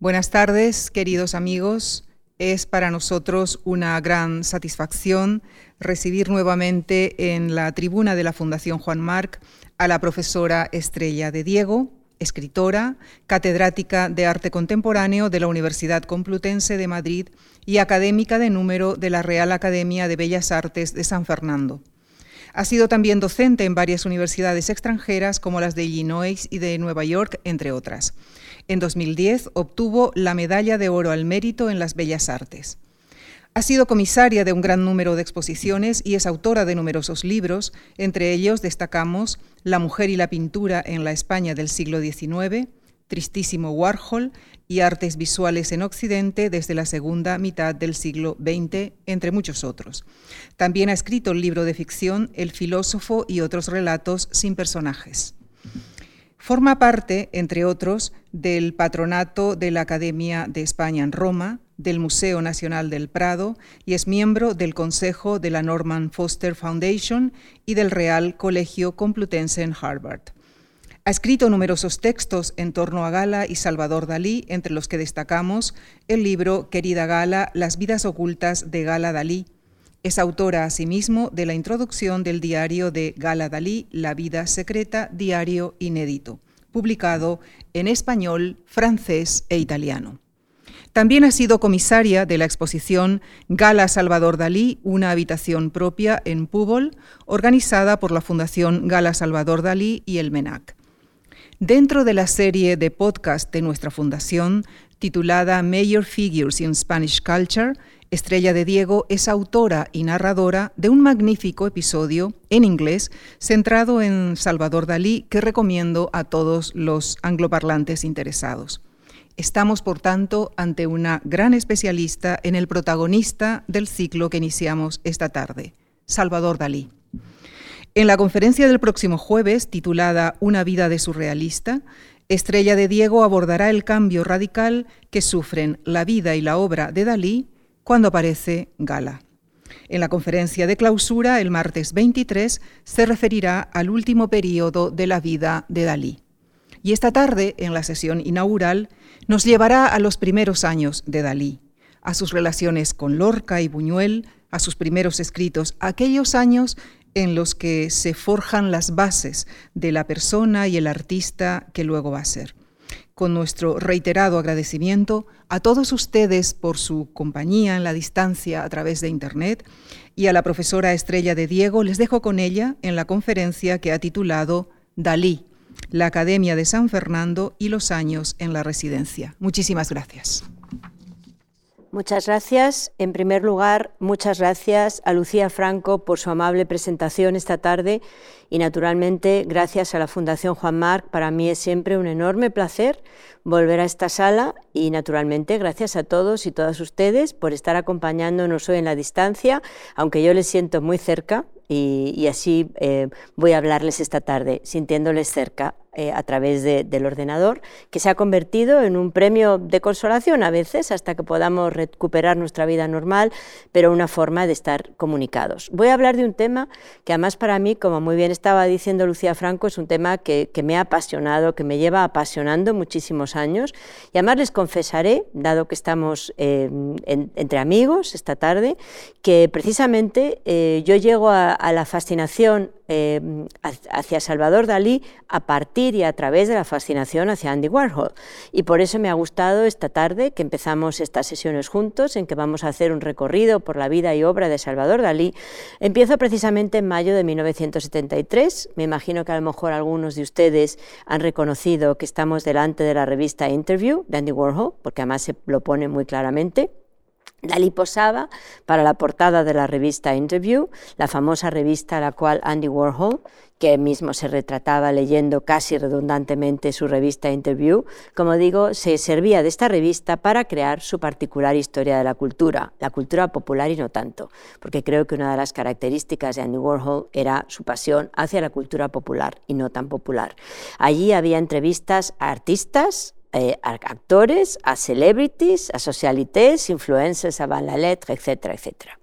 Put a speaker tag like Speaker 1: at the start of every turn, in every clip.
Speaker 1: Buenas tardes, queridos amigos. Es para nosotros una gran satisfacción recibir nuevamente en la tribuna de la Fundación Juan Marc a la profesora Estrella de Diego, escritora, catedrática de arte contemporáneo de la Universidad Complutense de Madrid y académica de número de la Real Academia de Bellas Artes de San Fernando. Ha sido también docente en varias universidades extranjeras como las de Illinois y de Nueva York, entre otras. En 2010 obtuvo la Medalla de Oro al Mérito en las Bellas Artes. Ha sido comisaria de un gran número de exposiciones y es autora de numerosos libros, entre ellos destacamos La mujer y la pintura en la España del siglo XIX, Tristísimo Warhol y Artes Visuales en Occidente desde la segunda mitad del siglo XX, entre muchos otros. También ha escrito el libro de ficción El filósofo y otros relatos sin personajes. Forma parte, entre otros, del patronato de la Academia de España en Roma, del Museo Nacional del Prado y es miembro del Consejo de la Norman Foster Foundation y del Real Colegio Complutense en Harvard. Ha escrito numerosos textos en torno a Gala y Salvador Dalí, entre los que destacamos el libro Querida Gala, Las vidas ocultas de Gala Dalí. Es autora asimismo de la introducción del diario de Gala Dalí, La vida secreta, diario inédito, publicado en español, francés e italiano. También ha sido comisaria de la exposición Gala Salvador Dalí, una habitación propia en Púbol, organizada por la Fundación Gala Salvador Dalí y el MENAC. Dentro de la serie de podcast de nuestra fundación, titulada Major Figures in Spanish Culture, Estrella de Diego es autora y narradora de un magnífico episodio en inglés centrado en Salvador Dalí que recomiendo a todos los angloparlantes interesados. Estamos, por tanto, ante una gran especialista en el protagonista del ciclo que iniciamos esta tarde, Salvador Dalí. En la conferencia del próximo jueves, titulada Una vida de surrealista, Estrella de Diego abordará el cambio radical que sufren la vida y la obra de Dalí cuando aparece Gala. En la conferencia de clausura, el martes 23, se referirá al último periodo de la vida de Dalí. Y esta tarde, en la sesión inaugural, nos llevará a los primeros años de Dalí, a sus relaciones con Lorca y Buñuel, a sus primeros escritos, aquellos años en los que se forjan las bases de la persona y el artista que luego va a ser. Con nuestro reiterado agradecimiento a todos ustedes por su compañía en la distancia a través de Internet y a la profesora Estrella de Diego, les dejo con ella en la conferencia que ha titulado Dalí, la Academia de San Fernando y los años en la residencia. Muchísimas gracias.
Speaker 2: Muchas gracias. En primer lugar, muchas gracias a Lucía Franco por su amable presentación esta tarde y naturalmente gracias a la Fundación Juan Marc. Para mí es siempre un enorme placer volver a esta sala y naturalmente gracias a todos y todas ustedes por estar acompañándonos hoy en la distancia, aunque yo les siento muy cerca y, así eh, voy a hablarles esta tarde, sintiéndoles cerca eh, a través del ordenador, que se ha convertido en un premio de consolación a veces hasta que podamos recuperar nuestra vida normal, pero una forma de estar comunicados. Voy a hablar de un tema que además para mí, como muy bien estaba diciendo Lucía Franco, es un tema que, me ha apasionado, que me lleva apasionando muchísimos años y además les confesaré, dado que estamos eh, entre amigos esta tarde, que precisamente yo llego a la fascinación eh, hacia Salvador Dalí a partir y a través de la fascinación hacia Andy Warhol. Y por eso me ha gustado esta tarde que empezamos estas sesiones juntos, en que vamos a hacer un recorrido por la vida y obra de Salvador Dalí. Empiezo precisamente en mayo de 1973. Me imagino que a lo mejor algunos de ustedes han reconocido que estamos delante de la revista Interview de Andy Warhol, porque además se lo pone muy claramente. Dalí posaba para la portada de la revista Interview, la famosa revista a la cual Andy Warhol, que mismo se retrataba leyendo casi redundantemente su revista Interview, como digo, se servía de esta revista para crear su particular historia de la cultura, la cultura popular y no tanto, porque creo que una de las características de Andy Warhol era su pasión hacia la cultura popular y no tan popular. Allí había entrevistas a artistas, eh, a actores, a celebrities, a socialités, influencers, a la lettre, etcétera, etcétera.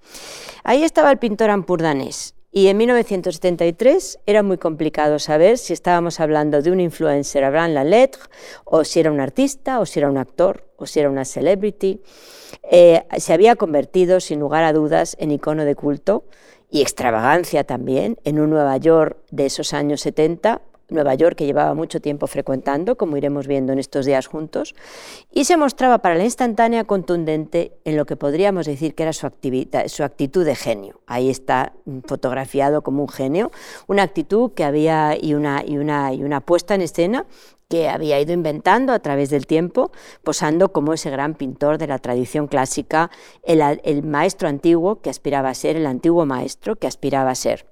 Speaker 2: Ahí estaba el pintor ampurdanés Y en 1973 era muy complicado saber si estábamos hablando de un influencer Abraham Lalettre, o si era un artista, o si era un actor, o si era una celebrity. Eh, se había convertido, sin lugar a dudas, en icono de culto y extravagancia también en un Nueva York de esos años 70 Nueva York, que llevaba mucho tiempo frecuentando, como iremos viendo en estos días juntos, y se mostraba para la instantánea contundente en lo que podríamos decir que era su, actitud de genio. Ahí está fotografiado como un genio, una actitud que había y una, y una, y una puesta en escena que había ido inventando a través del tiempo, posando como ese gran pintor de la tradición clásica, el maestro antiguo que aspiraba a ser, el antiguo maestro que aspiraba a ser.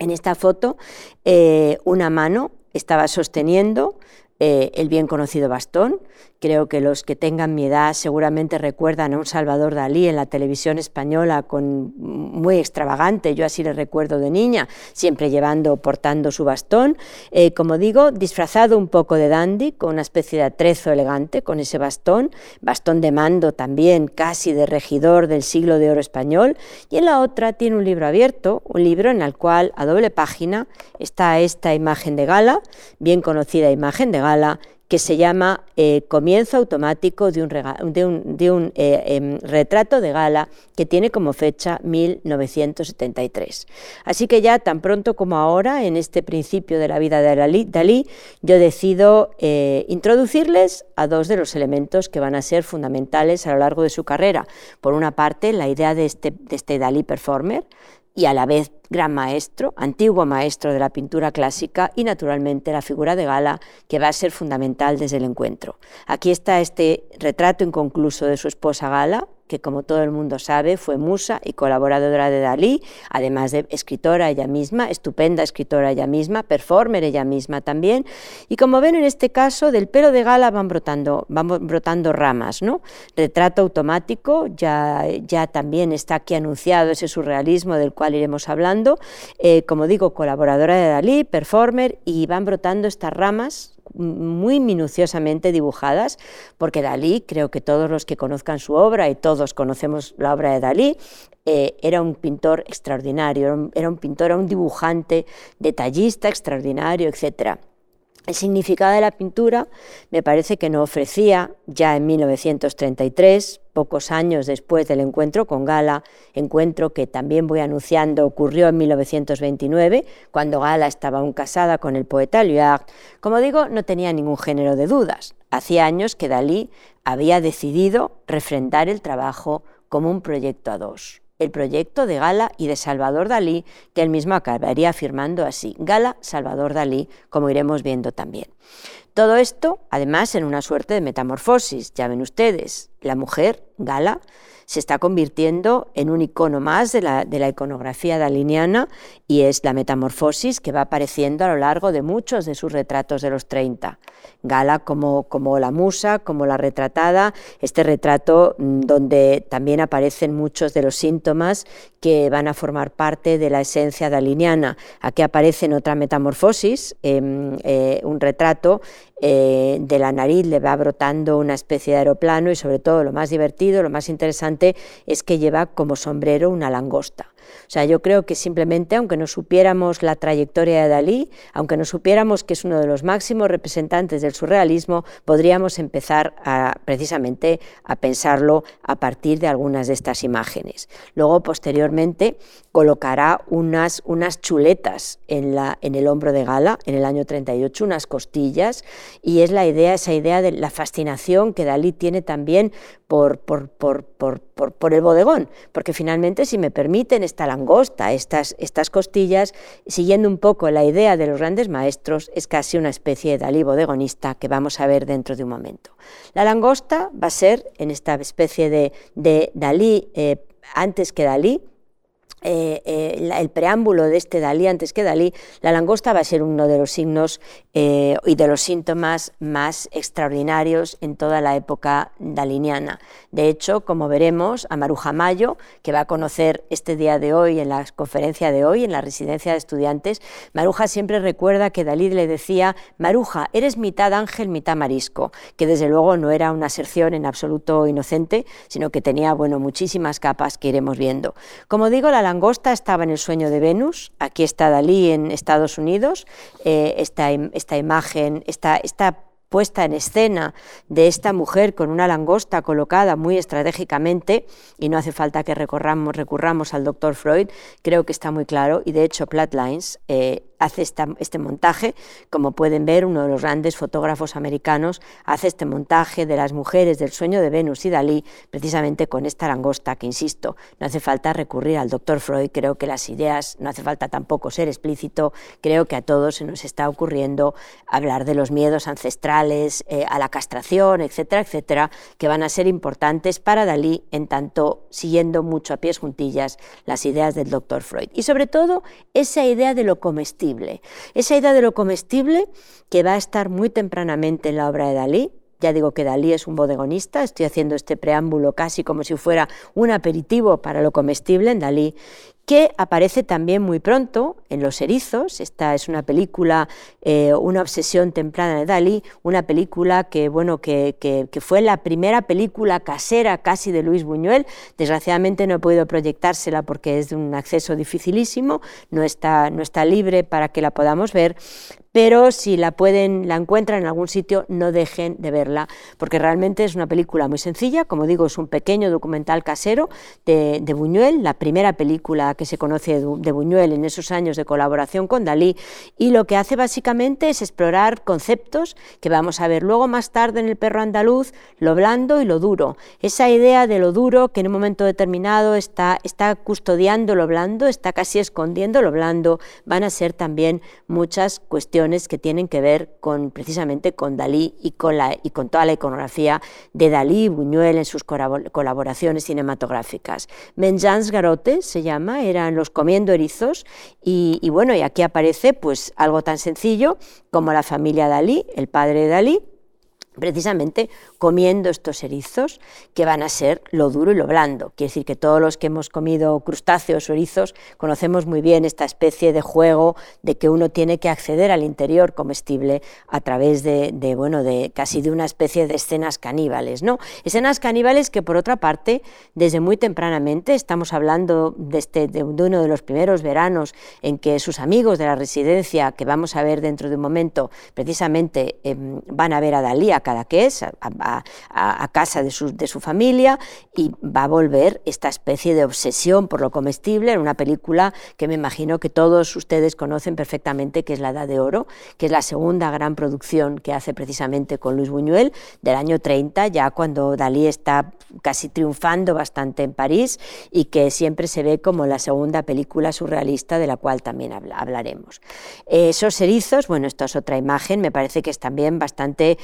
Speaker 2: En esta foto, eh, una mano estaba sosteniendo eh, el bien conocido bastón. Creo que los que tengan mi edad seguramente recuerdan a un Salvador Dalí en la televisión española con muy extravagante, yo así le recuerdo de niña, siempre llevando, portando su bastón, eh, como digo, disfrazado un poco de dandy, con una especie de atrezo elegante con ese bastón, bastón de mando también, casi de regidor del siglo de oro español, y en la otra tiene un libro abierto, un libro en el cual a doble página está esta imagen de gala, bien conocida imagen de gala, que se llama eh, Comienzo automático de un, eh, em, retrato de gala que tiene como fecha 1973. Así que ya tan pronto como ahora, en este principio de la vida de Dalí, yo decido eh, introducirles a dos de los elementos que van a ser fundamentales a lo largo de su carrera. Por una parte, la idea de este, de este Dalí performer, y a la vez gran maestro, antiguo maestro de la pintura clásica y naturalmente la figura de Gala que va a ser fundamental desde el encuentro. Aquí está este retrato inconcluso de su esposa Gala, que como todo el mundo sabe fue musa y colaboradora de Dalí, además de escritora ella misma, estupenda escritora ella misma, performer ella misma también. Y como ven en este caso, del pelo de gala van brotando, van brotando ramas. ¿no? Retrato automático, ya, ya también está aquí anunciado ese surrealismo del cual iremos hablando. Eh, como digo, colaboradora de Dalí, performer, y van brotando estas ramas muy minuciosamente dibujadas, porque Dalí, creo que todos los que conozcan su obra, y todos conocemos la obra de Dalí, eh, era un pintor extraordinario, era un, pintor, era un dibujante, detallista extraordinario, etc. El significado de la pintura me parece que no ofrecía ya en 1933, pocos años después del encuentro con Gala, encuentro que también voy anunciando ocurrió en 1929, cuando Gala estaba aún casada con el poeta Luard. Como digo, no tenía ningún género de dudas. Hacía años que Dalí había decidido refrendar el trabajo como un proyecto a dos el proyecto de Gala y de Salvador Dalí, que él mismo acabaría firmando así, Gala Salvador Dalí, como iremos viendo también. Todo esto, además, en una suerte de metamorfosis, ya ven ustedes, la mujer, Gala, se está convirtiendo en un icono más de la, iconografía daliniana y es la metamorfosis que va apareciendo a lo largo de muchos de sus retratos de los 30. Gala como, como la musa, como la retratada, este retrato mm, donde también aparecen muchos de los síntomas que van a formar parte de la esencia daliniana. Aquí aparece en otra metamorfosis, em, eh, un retrato eh, de la nariz le va brotando una especie de aeroplano y sobre todo lo más divertido, lo más interesante es que lleva como sombrero una langosta. Sea, yo creo que simplemente, aunque no supiéramos la trayectoria de Dalí, aunque no supiéramos que es uno de los máximos representantes del surrealismo, podríamos empezar precisamente a pensarlo a partir de algunas de estas imágenes. Luego, posteriormente, colocará unas, unas chuletas en, la, en el hombro de Gala, en el año 38, unas costillas, y es la idea, esa idea de la fascinación que Dalí tiene también por, por, por, por el bodegón, porque finalmente, si me permiten, esta langosta, estas, estas costillas, siguiendo un poco la idea de los grandes maestros, es casi una especie de Dalí bodegonista que vamos a ver dentro de un momento. La langosta va a ser en esta especie de, de Dalí, eh, antes que Dalí, eh, eh, el preámbulo de este Dalí, antes que Dalí, la langosta va a ser uno de los signos eh, y de los síntomas más extraordinarios en toda la época daliniana. De hecho, como veremos, a Maruja Mayo, que va a conocer este día de hoy, en la conferencia de hoy, en la residencia de estudiantes, Maruja siempre recuerda que Dalí le decía, Maruja, eres mitad ángel, mitad marisco, que desde luego no era una aserción en absoluto inocente, sino que tenía bueno, muchísimas capas que iremos viendo. Como digo, la langosta estaba en el sueño de Venus, aquí está Dalí en Estados Unidos, eh, esta, esta, imagen, esta, esta puesta en escena de esta mujer con una langosta colocada muy estratégicamente, y no hace falta que recorramos, recurramos al doctor Freud, creo que está muy claro, y de hecho Platlines eh, hace este montaje, como pueden ver, uno de los grandes fotógrafos americanos hace este montaje de las mujeres del sueño de Venus y Dalí, precisamente con esta langosta, que insisto, no hace falta recurrir al doctor Freud, creo que las ideas, no hace falta tampoco ser explícito, creo que a todos se nos está ocurriendo hablar de los miedos ancestrales, eh, a la castración, etcétera, etcétera, que van a ser importantes para Dalí, en tanto siguiendo mucho a pies juntillas las ideas del doctor Freud. Y sobre todo esa idea de lo comestible esa idea de lo comestible que va a estar muy tempranamente en la obra de Dalí, ya digo que Dalí es un bodegonista, estoy haciendo este preámbulo casi como si fuera un aperitivo para lo comestible en Dalí, que aparece también muy pronto en Los Erizos. Esta es una película, eh, una obsesión temprana de Dalí, una película que, bueno, que, que, fue la primera película casera casi de Luis Buñuel. Desgraciadamente no he podido proyectársela porque es de un acceso dificilísimo, no está, no está libre para que la podamos ver, pero si la pueden, la encuentran en algún sitio, no dejen de verla, porque realmente es una película muy sencilla, como digo, es un pequeño documental casero de, de Buñuel, la primera película que se conoce de Buñuel en esos años de colaboración con Dalí, y lo que hace básicamente es explorar conceptos que vamos a ver luego más tarde en El perro andaluz, lo blando y lo duro. Esa idea de lo duro que en un momento determinado está, está custodiando lo blando, está casi escondiendo lo blando, van a ser también muchas cuestiones que tienen que ver con precisamente con Dalí y con, la, y con toda la iconografía de Dalí y Buñuel en sus colaboraciones cinematográficas. Menjans Garote se llama, eran los comiendo erizos y, y bueno, y aquí aparece pues algo tan sencillo como la familia Dalí, el padre de Dalí, precisamente comiendo estos erizos que van a ser lo duro y lo blando. Quiere decir que todos los que hemos comido crustáceos o erizos conocemos muy bien esta especie de juego de que uno tiene que acceder al interior comestible a través de, bueno, de casi de una especie de escenas caníbales, ¿no? Escenas caníbales que por otra parte, desde muy tempranamente, estamos hablando de, este, de uno de los primeros veranos en que sus amigos de la residencia, que vamos a ver dentro de un momento, precisamente em, van a ver a Dalí, a A, a, casa de su, familia y va a volver esta especie de obsesión por lo comestible en una película que me imagino que todos ustedes conocen perfectamente, que es La Edad de Oro, que es la segunda gran producción que hace precisamente con Luis Buñuel del año 30, ya cuando Dalí está casi triunfando bastante en París y que siempre se ve como la segunda película surrealista de la cual también hablaremos. esos erizos, bueno, esto es otra imagen, me parece que es también bastante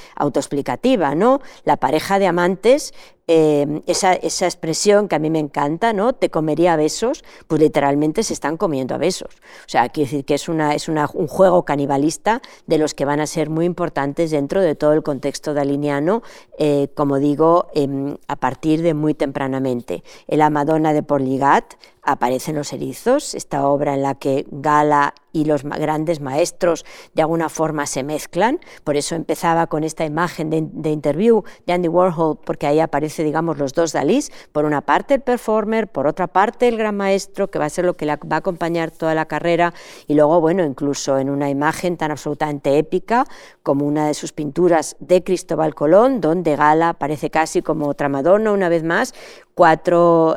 Speaker 2: autoexplicativa, ¿no? La pareja de amantes Em, esa, esa, expresión que a mí me encanta, ¿no? Te comería a besos, pues literalmente se están comiendo a besos. O sea, quiere decir que es, una, es una, un juego canibalista de los que van a ser muy importantes dentro de todo el contexto daliniano, eh, como digo, em, a partir de muy tempranamente. En la Madonna de Porligat aparecen los erizos, esta obra en la que Gala y los grandes maestros de alguna forma se mezclan, por eso empezaba con esta imagen de, de interview de Andy Warhol, porque ahí aparece digamos, los dos Dalís, por una parte el performer, por otra parte el gran maestro, que va a ser lo que la va a acompañar toda la carrera, y luego, bueno, incluso en una imagen tan absolutamente épica como una de sus pinturas de Cristóbal Colón, donde Gala parece casi como otra Madonna, una vez más, cuatro,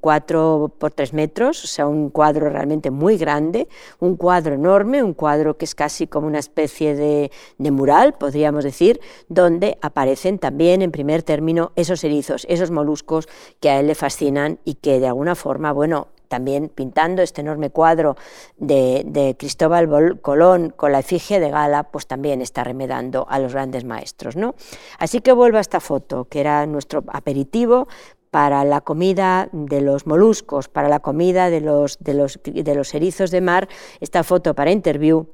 Speaker 2: cuatro por tres metros, o sea, un cuadro realmente muy grande, un cuadro enorme, un cuadro que es casi como una especie de, de mural, podríamos decir, donde aparecen también, en primer término, esos erizos, esos moluscos que a él le fascinan y que de alguna forma, bueno, también pintando este enorme cuadro de, Cristóbal Colón con la efigie de Gala, pues también está remedando a los grandes maestros. ¿no? Así que vuelvo a esta foto, que era nuestro aperitivo para la comida de los moluscos, para la comida de los, de los erizos de mar, esta foto para interview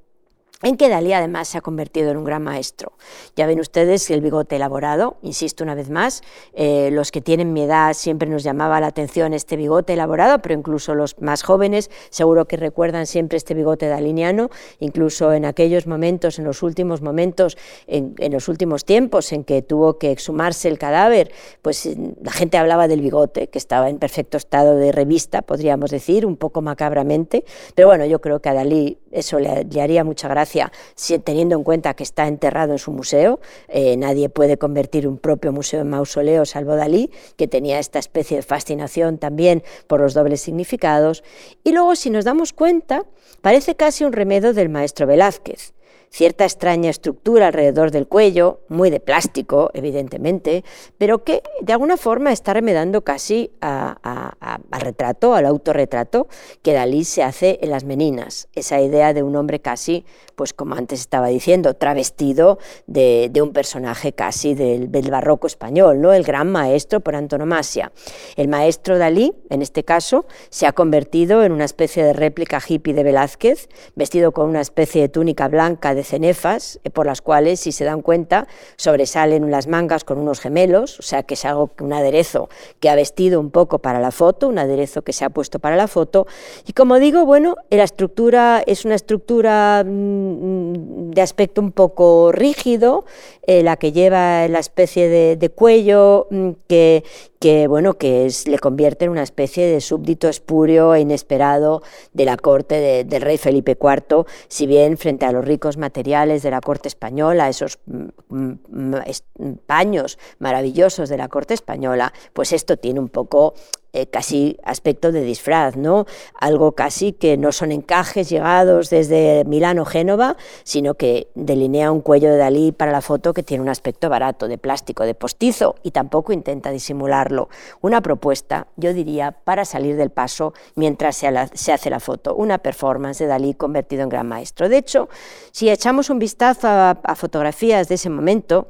Speaker 2: en que Dalí además se ha convertido en un gran maestro. Ya ven ustedes el bigote elaborado, insisto una vez más, eh, los que tienen mi edad siempre nos llamaba la atención este bigote elaborado, pero incluso los más jóvenes seguro que recuerdan siempre este bigote daliniano, incluso en aquellos momentos, en los últimos momentos, en, los últimos tiempos en que tuvo que exhumarse el cadáver, pues eh, la gente hablaba del bigote, que estaba en perfecto estado de revista, podríamos decir, un poco macabramente, pero bueno, yo creo que a Dalí eso le, haría mucha gracia, si, teniendo en cuenta que está enterrado en su museo. Eh, nadie puede convertir un propio museo en mausoleo, salvo Dalí, que tenía esta especie de fascinación también por los dobles significados. Y luego, si nos damos cuenta, parece casi un remedio del maestro Velázquez cierta extraña estructura alrededor del cuello, muy de plástico, evidentemente, pero que de alguna forma está remedando casi al retrato, al autorretrato que Dalí se hace en las meninas, esa idea de un hombre casi, pues como antes estaba diciendo, travestido de, un personaje casi del, del, barroco español, ¿no? el gran maestro por antonomasia. El maestro Dalí, en este caso, se ha convertido en una especie de réplica hippie de Velázquez, vestido con una especie de túnica blanca de cenefas, eh, por las cuales, si se dan cuenta, sobresalen las mangas con unos gemelos, o sea que es algo, un aderezo que ha vestido un poco para la foto, un aderezo que se ha puesto para la foto. Y como digo, bueno, la estructura es una estructura mm, de aspecto un poco rígido, eh, la que lleva la especie de, cuello mm, que, que, bueno, que le convierte en una especie de súbdito espurio e inesperado de la corte del rey Felipe IV, si bien frente a los ricos materiales de la corte española, esos mm, mm, paños maravillosos de la corte española, pues esto tiene un poco eh, casi aspecto de disfraz, ¿no? Algo casi que no son encajes llegados desde Milán o Génova, sino que delinea un cuello de Dalí para la foto que tiene un aspecto barato, de plástico, de postizo, y tampoco intenta disimularlo. Una propuesta, yo diría, para salir del paso mientras se, hace la foto, una performance de Dalí convertido en gran maestro. De hecho, si echamos un vistazo a fotografías de ese momento,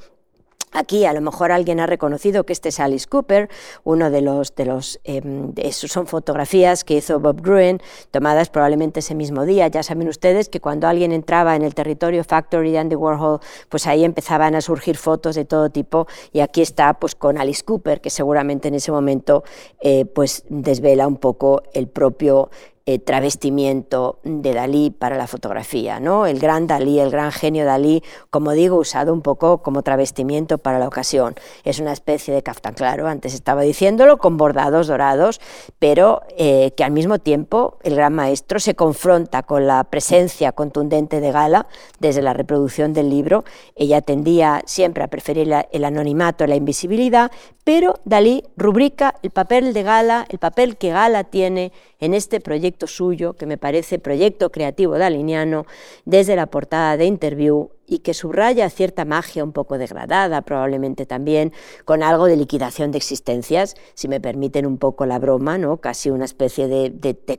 Speaker 2: Aquí a lo mejor alguien ha reconocido que este es Alice Cooper, uno de los, de los em, son fotografías que hizo Bob Gruen, tomadas probablemente ese mismo día. Ya saben ustedes que cuando alguien entraba en el territorio Factory de Andy Warhol, pues ahí empezaban a surgir fotos de todo tipo y aquí está pues con Alice Cooper, que seguramente en ese momento eh, pues desvela un poco el propio eh, travestimiento de Dalí para la fotografía, ¿no? El gran Dalí, el gran genio Dalí, como digo, usado un poco como travestimiento para la ocasión. Es una especie de caftán, claro, antes estaba diciéndolo, con bordados dorados, pero eh, que al mismo tiempo el gran maestro se confronta con la presencia contundente de Gala desde la reproducción del libro. Ella tendía siempre a preferir el anonimato, la invisibilidad, pero Dalí rubrica el papel de Gala, el papel que Gala tiene en este proyecto suyo, que me parece proyecto creativo daliniano, desde la portada de Interview y que subraya cierta magia un poco degradada, probablemente también, con algo de liquidación de existencias, si me permiten un poco la broma, ¿no? casi una especie de, de, de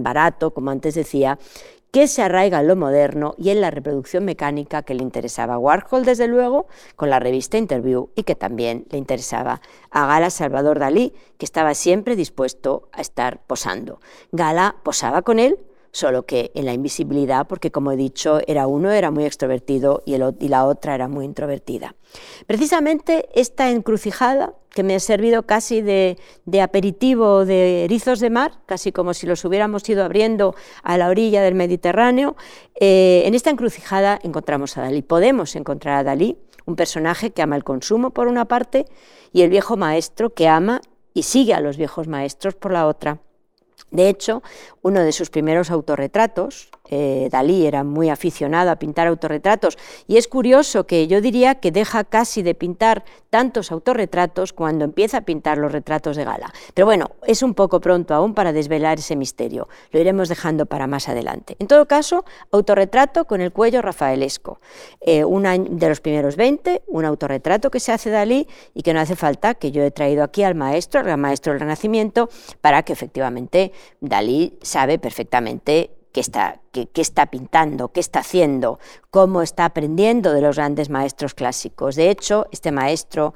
Speaker 2: barato, como antes decía, que se arraiga en lo moderno y en la reproducción mecánica que le interesaba a Warhol, desde luego, con la revista Interview y que también le interesaba a Gala Salvador Dalí, que estaba siempre dispuesto a estar posando. Gala posaba con él, solo que en la invisibilidad, porque como he dicho, era uno era muy extrovertido y, y la otra era muy introvertida. Precisamente esta encrucijada, que me ha servido casi de, aperitivo de erizos de mar, casi como si los hubiéramos ido abriendo a la orilla del Mediterráneo, eh, en esta encrucijada encontramos a Dalí. Podemos encontrar a Dalí, un personaje que ama el consumo por una parte y el viejo maestro que ama y sigue a los viejos maestros por la otra. De hecho, uno de sus primeros autorretratos, eh, Dalí era muy aficionado a pintar autorretratos y es curioso que yo diría que deja casi de pintar tantos autorretratos cuando empieza a pintar los retratos de gala. Pero bueno, es un poco pronto aún para desvelar ese misterio, lo iremos dejando para más adelante. En todo caso, autorretrato con el cuello rafaelesco, eh, un año de los primeros 20, un autorretrato que se hace Dalí y que no hace falta que yo he traído aquí al maestro, al maestro del Renacimiento, para que efectivamente Dalí sabe perfectamente que, está, qué, está pintando, qué está haciendo, cómo está aprendiendo de los grandes maestros clásicos. De hecho, este maestro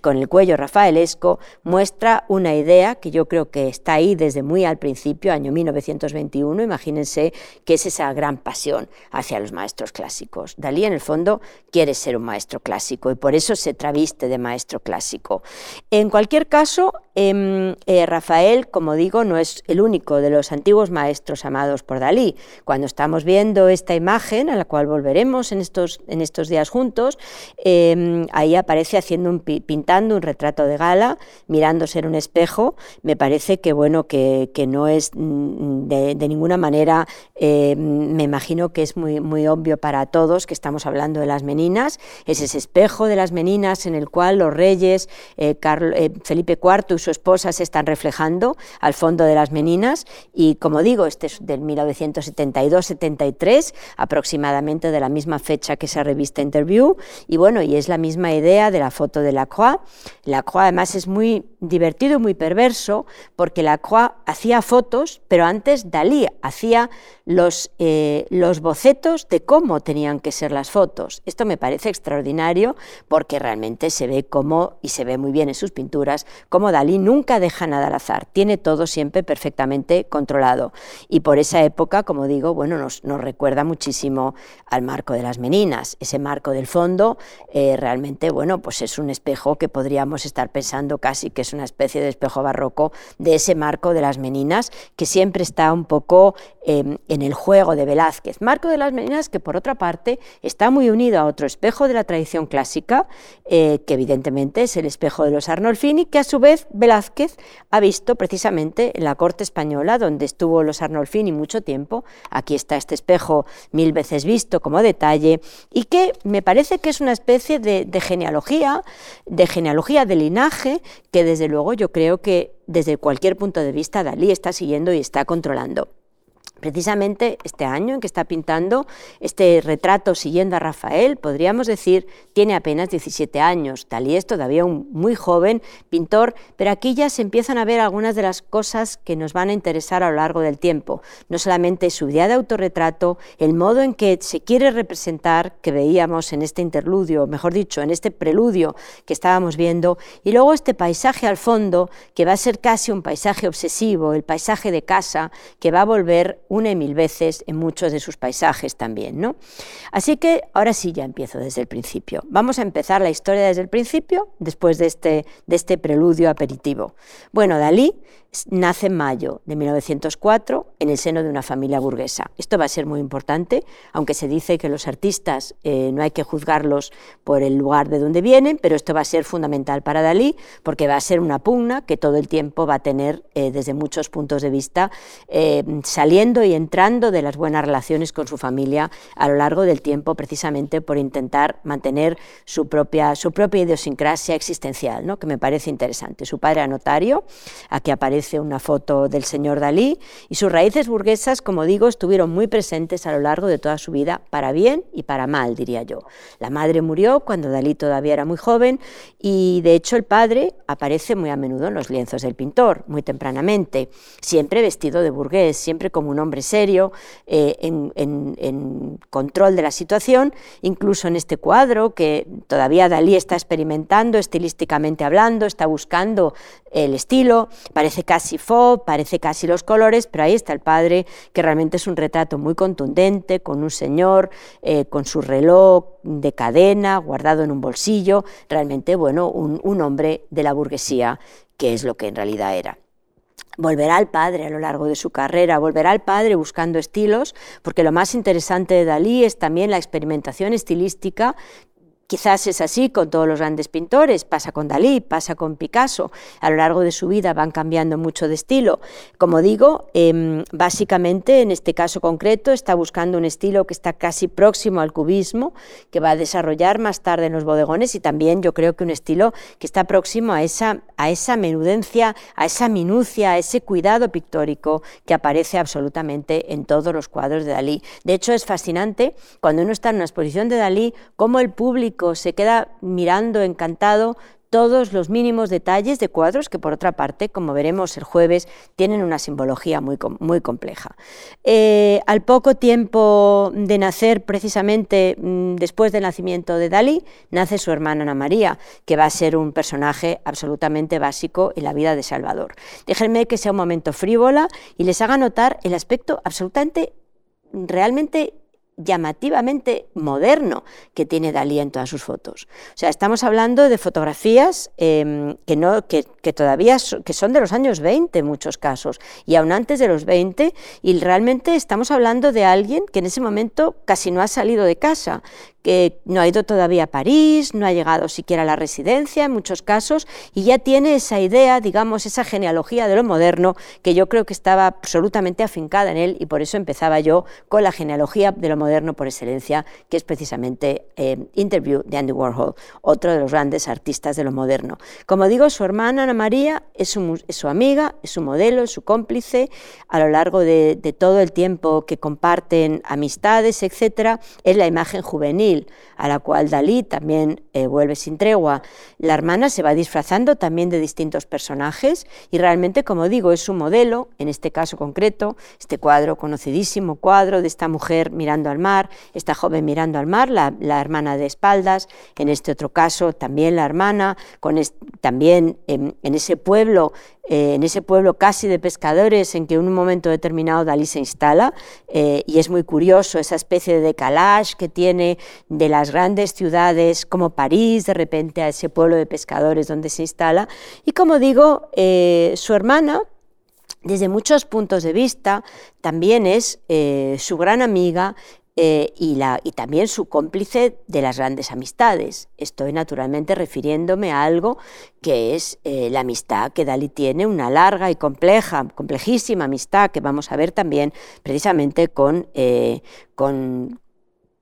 Speaker 2: con el cuello rafaelesco muestra una idea que yo creo que está ahí desde muy al principio, año 1921, imagínense que es esa gran pasión hacia los maestros clásicos. Dalí, en el fondo, quiere ser un maestro clásico y por eso se traviste de maestro clásico. En cualquier caso, em, eh, Rafael, como digo, no es el único de los antiguos maestros amados por Dalí. Cuando estamos viendo esta imagen, a la cual volveremos en estos, en estos días juntos, em, ahí aparece haciendo un, pintando un retrato de gala, mirándose en un espejo. Me parece que, bueno, que, no es mm, de, ninguna manera, em, me imagino que es muy, muy obvio para todos que estamos hablando de las meninas, es ese espejo de las meninas en el cual los reyes, eh, eh, Felipe IV y su esposa se están reflejando al fondo de las meninas y como digo, este es del 1972-73, aproximadamente de la misma fecha que esa revista Interview y bueno, y es la misma idea de la foto de la Croix. La Croix además es muy divertido y muy perverso porque la Croix hacía fotos, pero antes Dalí hacía los, eh, los bocetos de cómo tenían que ser las fotos. Esto me parece extraordinario porque realmente se ve cómo, y se ve muy bien en sus pinturas, cómo Dalí nunca deja nada al azar, tiene todo siempre perfectamente controlado. Y por esa época, como digo, bueno, nos, nos recuerda muchísimo al marco de las meninas. Ese marco del fondo eh, realmente, bueno, pues es un espejo que podríamos estar pensando casi que es una especie de espejo barroco de ese marco de las meninas que siempre está un poco em, en el juego de Velázquez. Marco de las meninas que por otra parte está muy unido a otro espejo de la tradición clásica, eh, que evidentemente es el espejo de los Arnolfini, que a su vez Velázquez ha visto precisamente en la corte española, donde estuvo los Arnolfini mucho tiempo. Aquí está este espejo mil veces visto como detalle y que me parece que es una especie de, de genealogía, de genealogía de linaje, que desde luego yo creo que desde cualquier punto de vista Dalí está siguiendo y está controlando. Precisamente este año en que está pintando este retrato siguiendo a Rafael, podríamos decir, tiene apenas 17 años. Dalí es todavía un muy joven pintor, pero aquí ya se empiezan a ver algunas de las cosas que nos van a interesar a lo largo del tiempo. No solamente su idea de autorretrato, el modo en que se quiere representar, que veíamos en este interludio, mejor dicho, en este preludio que estábamos viendo, y luego este paisaje al fondo, que va a ser casi un paisaje obsesivo, el paisaje de casa, que va a volver una y mil veces en muchos de sus paisajes también. ¿no? Así que ahora sí ya empiezo desde el principio. Vamos a empezar la historia desde el principio, después de este, de este preludio aperitivo. Bueno, Dalí nace en mayo de 1904 en el seno de una familia burguesa. Esto va a ser muy importante, aunque se dice que los artistas eh, no hay que juzgarlos por el lugar de donde vienen, pero esto va a ser fundamental para Dalí porque va a ser una pugna que todo el tiempo va a tener eh, desde muchos puntos de vista, eh, saliendo y entrando de las buenas relaciones con su familia a lo largo del tiempo, precisamente por intentar mantener su propia, su propia idiosincrasia existencial, ¿no? que me parece interesante. Su padre era notario, aquí aparece una foto del señor Dalí y sus raíces burguesas, como digo, estuvieron muy presentes a lo largo de toda su vida, para bien y para mal, diría yo. La madre murió cuando Dalí todavía era muy joven y de hecho el padre aparece muy a menudo en los lienzos del pintor, muy tempranamente, siempre vestido de burgués, siempre como un hombre serio, eh, en, control de la situación, incluso en este cuadro que todavía Dalí está experimentando estilísticamente hablando, está buscando el estilo, parece casi fo, parece casi los colores, pero ahí está el padre, que realmente es un retrato muy contundente, con un señor, eh, con su reloj de cadena, guardado en un bolsillo, realmente, bueno, un hombre de la burguesía, que es lo que en realidad era. Volverá al padre a lo largo de su carrera, volverá al padre buscando estilos, porque lo más interesante de Dalí es también la experimentación estilística Quizás es así con todos los grandes pintores, pasa con Dalí, pasa con Picasso, a lo largo de su vida van cambiando mucho de estilo. Como digo, em, básicamente en este caso concreto está buscando un estilo que está casi próximo al cubismo, que va a desarrollar más tarde en los bodegones y también yo creo que un estilo que está próximo a esa, a esa menudencia, a esa minucia, a ese cuidado pictórico que aparece absolutamente en todos los cuadros de Dalí. De hecho, es fascinante cuando uno está en una exposición de Dalí, cómo el público se queda mirando encantado todos los mínimos detalles de cuadros que, por otra parte, como veremos el jueves, tienen una simbología muy, muy compleja. Eh, al poco tiempo de nacer, precisamente mm, después del nacimiento de Dalí, nace su hermana Ana María, que va a ser un personaje absolutamente básico en la vida de Salvador. Déjenme que sea un momento frívola y les haga notar el aspecto absolutamente, realmente llamativamente moderno que tiene Dalí en todas sus fotos. O sea, estamos hablando de fotografías em, que, no, que, todavía que son de los años 20 en muchos casos, y aún antes de los 20, y realmente estamos hablando de alguien que en ese momento casi no ha salido de casa, que no ha ido todavía a París, no ha llegado siquiera a la residencia en muchos casos, y ya tiene esa idea, digamos, esa genealogía de lo moderno, que yo creo que estaba absolutamente afincada en él, y por eso empezaba yo con la genealogía de lo moderno por excelencia, que es precisamente eh, Interview de Andy Warhol, otro de los grandes artistas de lo moderno. Como digo, su hermana Ana María es su, amiga, es su modelo, es su cómplice, a lo largo de, de todo el tiempo que comparten amistades, etcétera, es la imagen juvenil a la cual Dalí también eh, vuelve sin tregua. La hermana se va disfrazando también de distintos personajes y realmente, como digo, es su modelo, en este caso concreto, este cuadro, conocidísimo cuadro de esta mujer mirando al mar, esta joven mirando al mar, la, hermana de espaldas, en este otro caso también la hermana, con también en ese pueblo eh, en ese pueblo casi de pescadores en que en un momento determinado Dalí se instala, eh, y es muy curioso esa especie de decalage que tiene de las grandes ciudades como París, de repente a ese pueblo de pescadores donde se instala, y como digo, eh, su hermana, desde muchos puntos de vista, también es su gran amiga, eh, y, la, y, también su cómplice de las grandes amistades. Estoy naturalmente refiriéndome a algo que es eh, la amistad que Dalí tiene, una larga y compleja, complejísima amistad que vamos a ver también precisamente con, eh, con,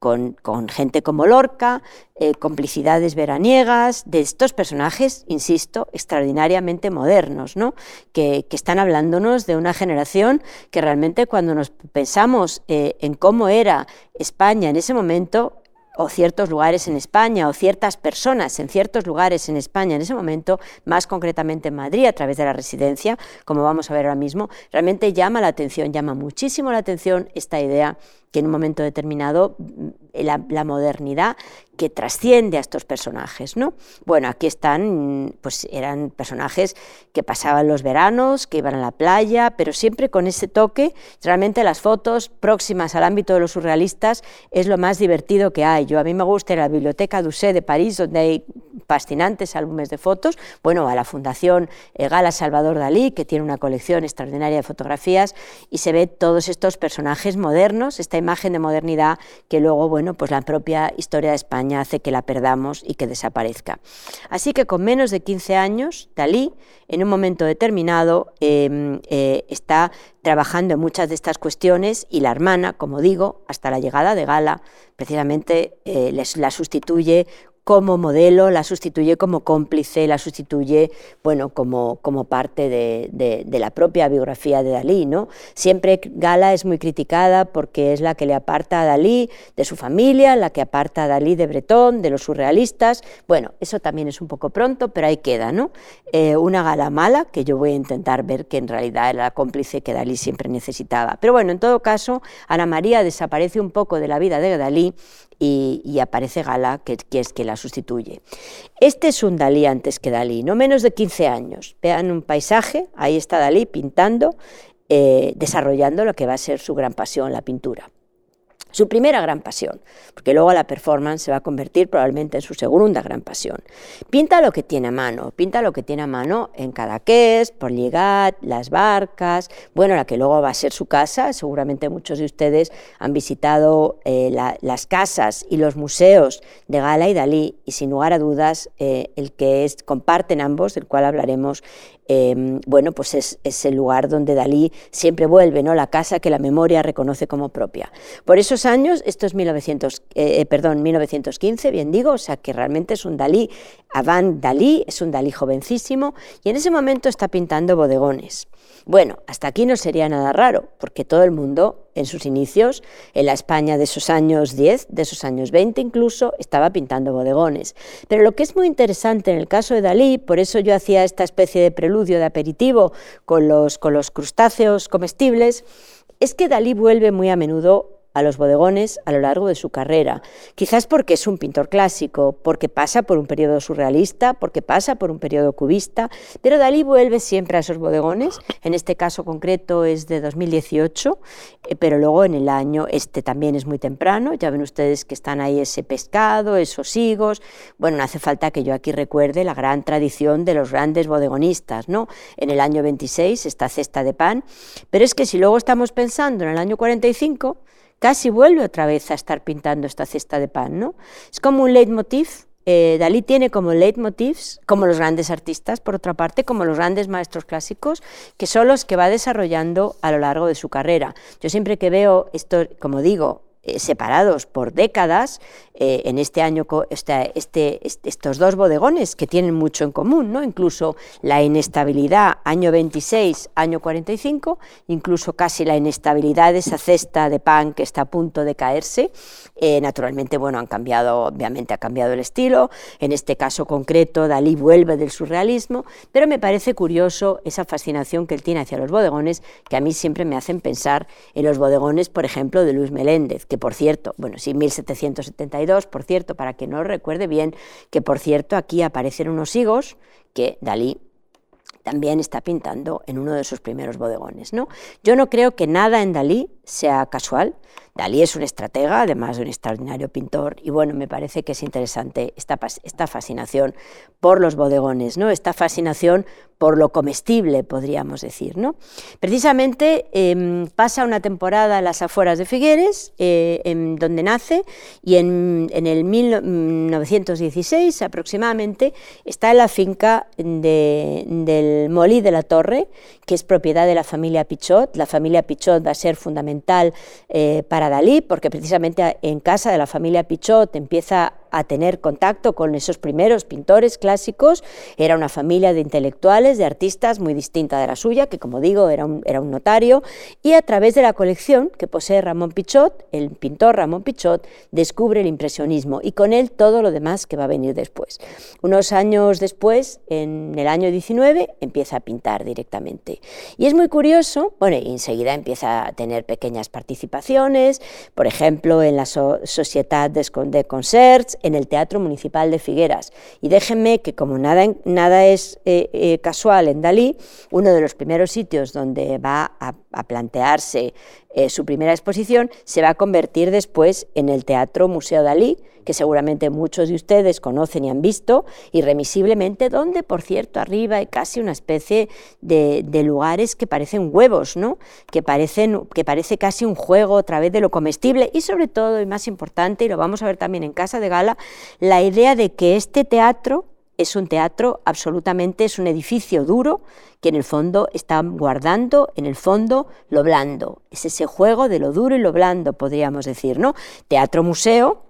Speaker 2: con, gente como Lorca, eh, complicidades veraniegas, de estos personajes, insisto, extraordinariamente modernos, ¿no? que, están hablándonos de una generación que realmente cuando nos pensamos eh, en cómo era España en ese momento, o ciertos lugares en España, o ciertas personas en ciertos lugares en España en ese momento, más concretamente en Madrid, a través de la residencia, como vamos a ver ahora mismo, realmente llama la atención, llama muchísimo la atención esta idea que en un momento determinado mm, la, modernidad que trasciende a estos personajes, ¿no? Bueno, aquí están, pues eran personajes que pasaban los veranos, que iban a la playa, pero siempre con ese toque. Realmente las fotos próximas al ámbito de los surrealistas es lo más divertido que hay. Yo a mí me gusta ir a la Biblioteca Doucet de París, donde hay fascinantes álbumes de fotos, bueno, a la Fundación eh, Gala Salvador Dalí, que tiene una colección extraordinaria de fotografías, y se ve todos estos personajes modernos, imagen de modernidad que luego, bueno, pues la propia historia de España hace que la perdamos y que desaparezca. Así que con menos de 15 años, Dalí, en un momento determinado, em, eh, está trabajando en muchas de estas cuestiones y la hermana, como digo, hasta la llegada de Gala, precisamente eh, les, la sustituye como modelo, la sustituye como cómplice, la sustituye bueno, como, como parte de, la propia biografía de Dalí. ¿no? Siempre Gala es muy criticada porque es la que le aparta a Dalí de su familia, la que aparta a Dalí de Bretón, de los surrealistas. Bueno, eso también es un poco pronto, pero ahí queda. ¿no? Eh, una Gala mala, que yo voy a intentar ver que en realidad era la cómplice que Dalí siempre necesitaba. Pero bueno, en todo caso, Ana María desaparece un poco de la vida de Dalí y, aparece Gala, que, es que la sustituye. Este es un Dalí antes que Dalí, no menos de 15 años. Vean un paisaje, ahí está Dalí pintando, eh, desarrollando lo que va a ser su gran pasión, la pintura su primera gran pasión, porque luego la performance se va a convertir probablemente en su segunda gran pasión. Pinta lo que tiene a mano, pinta lo que tiene a mano en Cadaqués, por Llegat, las barcas, bueno, la que luego va a ser su casa, seguramente muchos de ustedes han visitado eh, las casas y los museos de Gala y Dalí, y sin lugar a dudas, eh, el que es, comparten ambos, del cual hablaremos Em, bueno, pues es, el lugar donde Dalí siempre vuelve, ¿no? la casa que la memoria reconoce como propia. Por eso esos años, esto es 1900, eh, eh, perdón, 1915, bien digo, o sea que realmente es un Dalí, Avant Dalí, es un Dalí jovencísimo, y en ese momento está pintando bodegones. Bueno, hasta aquí no sería nada raro, porque todo el mundo en sus inicios, en la España de esos años 10, de esos años 20 incluso, estaba pintando bodegones. Pero lo que es muy interesante en el caso de Dalí, por eso yo hacía esta especie de preludio de aperitivo con los, con los crustáceos comestibles, es que Dalí vuelve muy a menudo a los bodegones a lo largo de su carrera. Quizás porque es un pintor clásico, porque pasa por un periodo surrealista, porque pasa por un periodo cubista, pero Dalí vuelve siempre a esos bodegones. En este caso concreto es de 2018, eh, pero luego en el año, este también es muy temprano, ya ven ustedes que están ahí ese pescado, esos higos. Bueno, no hace falta que yo aquí recuerde la gran tradición de los grandes bodegonistas, ¿no? En el año 26 esta cesta de pan, pero es que si luego estamos pensando en el año 45, casi vuelve otra vez a estar pintando esta cesta de pan, ¿no? Es como un leitmotiv. Eh, Dalí tiene como leitmotivs, como los grandes artistas, por otra parte, como los grandes maestros clásicos, que son los que va desarrollando a lo largo de su carrera. Yo siempre que veo esto, como digo, eh, separados por décadas, eh, en este año este, este, estos dos bodegones que tienen mucho en común, ¿no? incluso la inestabilidad año 26, año 45, incluso casi la inestabilidad de esa cesta de pan que está a punto de caerse. Eh, naturalmente, bueno, han cambiado, obviamente ha cambiado el estilo, en este caso concreto Dalí vuelve del surrealismo, pero me parece curioso esa fascinación que él tiene hacia los bodegones, que a mí siempre me hacen pensar en los bodegones, por ejemplo, de Luis Meléndez, que por cierto, bueno, sí, 1772, por cierto, para que no lo recuerde bien, que por cierto aquí aparecen unos higos que Dalí también está pintando en uno de sus primeros bodegones. ¿no? Yo no creo que nada en Dalí sea casual. Dalí es un estratega, además de un extraordinario pintor, y bueno, me parece que es interesante esta, esta fascinación por los bodegones, ¿no? esta fascinación por lo comestible, podríamos decir. ¿no? Precisamente em, pasa una temporada en las afueras de Figueres, eh, en donde nace, y en, en, el 1916 aproximadamente está en la finca de, del Molí de la Torre, que es propiedad de la familia Pichot. La familia Pichot va a ser fundamental eh, para Dalí, porque precisamente en casa de la familia Pichot empieza a tener contacto con esos primeros pintores clásicos. Era una familia de intelectuales, de artistas muy distinta de la suya, que como digo era un, era un notario, y a través de la colección que posee Ramón Pichot, el pintor Ramón Pichot descubre el impresionismo y con él todo lo demás que va a venir después. Unos años después, en el año 19, empieza a pintar directamente. Y es muy curioso, bueno, y enseguida empieza a tener pequeñas participaciones, por ejemplo, en la Sociedad de Concerts, en el Teatro Municipal de Figueras. Y déjenme que como nada, nada es eh, eh, casual en Dalí, uno de los primeros sitios donde va a, plantearse eh, su primera exposición se va a convertir después en el Teatro Museo Dalí, que seguramente muchos de ustedes conocen y han visto, irremisiblemente, donde, por cierto, arriba hay casi una especie de, lugares que parecen huevos, ¿no? que, parecen, que parece casi un juego a través de lo comestible y sobre todo, y más importante, y lo vamos a ver también en Casa de Gala, la idea de que este teatro es un teatro absolutamente, es un edificio duro que en el fondo está guardando, en el fondo, lo blando. Es ese juego de lo duro y lo blando, podríamos decir, ¿no? Teatro museo,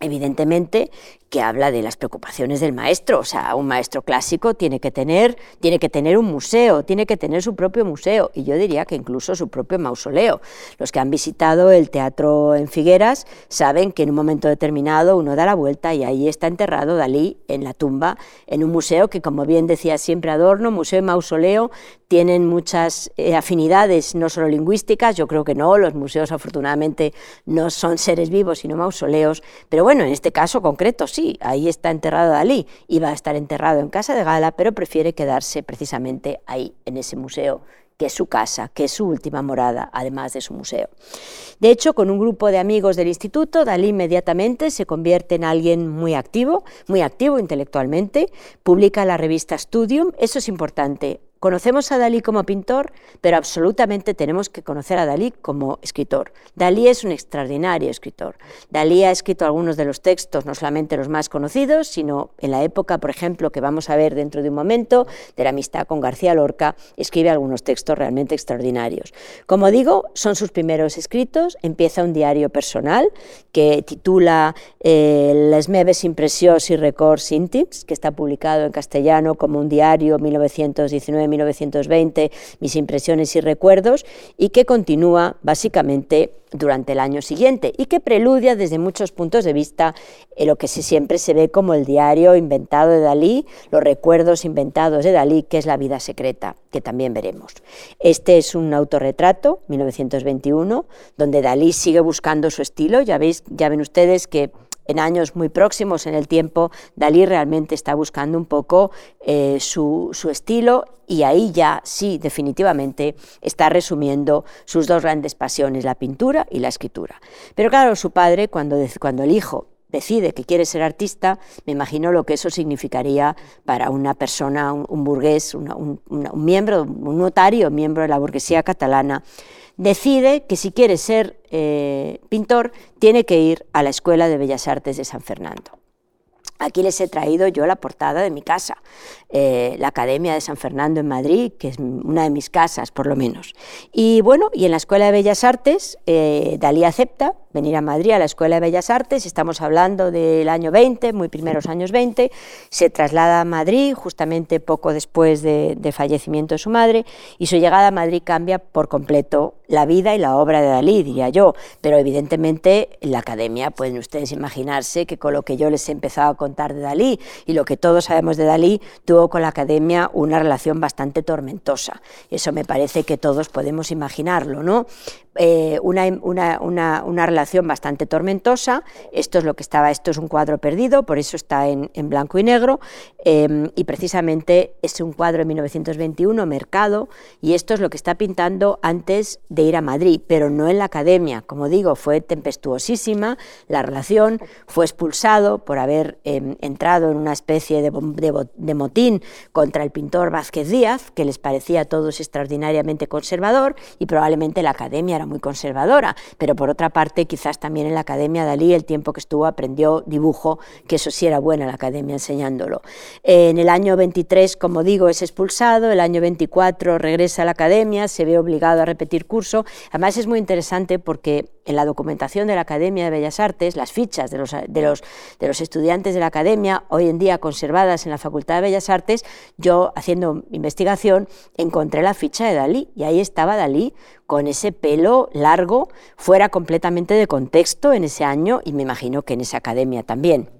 Speaker 2: evidentemente que habla de las preocupaciones del maestro, o sea, un maestro clásico tiene que tener tiene que tener un museo, tiene que tener su propio museo y yo diría que incluso su propio mausoleo. Los que han visitado el teatro en Figueras saben que en un momento determinado uno da la vuelta y ahí está enterrado Dalí en la tumba en un museo que como bien decía siempre Adorno, museo y mausoleo tienen muchas eh, afinidades no solo lingüísticas, yo creo que no, los museos afortunadamente no son seres vivos sino mausoleos, pero bueno, en este caso concreto ahí está enterrado Dalí, iba a estar enterrado en casa de gala, pero prefiere quedarse precisamente ahí, en ese museo que es su casa, que es su última morada, además de su museo. De hecho, con un grupo de amigos del instituto, Dalí inmediatamente se convierte en alguien muy activo, muy activo intelectualmente, publica la revista Studium, eso es importante, Conocemos a Dalí como pintor, pero absolutamente tenemos que conocer a Dalí como escritor. Dalí es un extraordinario escritor. Dalí ha escrito algunos de los textos, no solamente los más conocidos, sino en la época, por ejemplo, que vamos a ver dentro de un momento, de la amistad con García Lorca, escribe algunos textos realmente extraordinarios. Como digo, son sus primeros escritos. Empieza un diario personal que titula eh, Les meves impressions y records íntims, que está publicado en castellano como un diario 1919 1920, Mis impresiones y recuerdos, y que continúa básicamente durante el año siguiente y que preludia desde muchos puntos de vista en lo que siempre se ve como el diario inventado de Dalí, los recuerdos inventados de Dalí, que es la vida secreta, que también veremos. Este es un autorretrato, 1921, donde Dalí sigue buscando su estilo, ya, veis, ya ven ustedes que en años muy próximos en el tiempo, Dalí realmente está buscando un poco eh, su, estilo y ahí ya sí, definitivamente, está resumiendo sus dos grandes pasiones, la pintura y la escritura. Pero claro, su padre, cuando, cuando el hijo decide que quiere ser artista, me imagino lo que eso significaría para una persona, un, burgués, un, miembro, un notario, miembro de la burguesía catalana, decide que si quiere ser eh, pintor tiene que ir a la Escuela de Bellas Artes de San Fernando. Aquí les he traído yo la portada de mi casa, eh, la Academia de San Fernando en Madrid, que es una de mis casas, por lo menos. Y bueno, y en la Escuela de Bellas Artes, eh, Dalí acepta venir a Madrid a la Escuela de Bellas Artes, estamos hablando del año 20, muy primeros años 20, se traslada a Madrid justamente poco después del fallecimiento de su madre y su llegada a Madrid cambia por completo la vida y la obra de Dalí, diría yo, pero evidentemente en la academia pueden ustedes imaginarse que con lo que yo les he empezado a contar de Dalí y lo que todos sabemos de Dalí, tuvo con la academia una relación bastante tormentosa. Eso me parece que todos podemos imaginarlo, ¿no? Eh, una, una, una, una, relación bastante tormentosa. Esto es lo que estaba, esto es un cuadro perdido, por eso está en, en blanco y negro. Eh, y precisamente es un cuadro de 1921, Mercado, y esto es lo que está pintando antes de ir a Madrid, pero no en la academia. Como digo, fue tempestuosísima la relación, fue expulsado por haber eh, entrado en una especie de, de, de motín contra el pintor Vázquez Díaz, que les parecía a todos extraordinariamente conservador, y probablemente la academia era muy conservadora, pero por otra parte quizás también en la Academia Dalí el tiempo que estuvo aprendió dibujo, que eso sí era buena la Academia enseñándolo. En el año 23, como digo, es expulsado, el año 24 regresa a la Academia, se ve obligado a repetir curso, además es muy interesante porque en la documentación de la Academia de Bellas Artes, las fichas de los, de los, de los estudiantes de la Academia, hoy en día conservadas en la Facultad de Bellas Artes, yo haciendo investigación encontré la ficha de Dalí y ahí estaba Dalí con ese pelo largo, fuera completamente de contexto en ese año y me imagino que en esa academia también.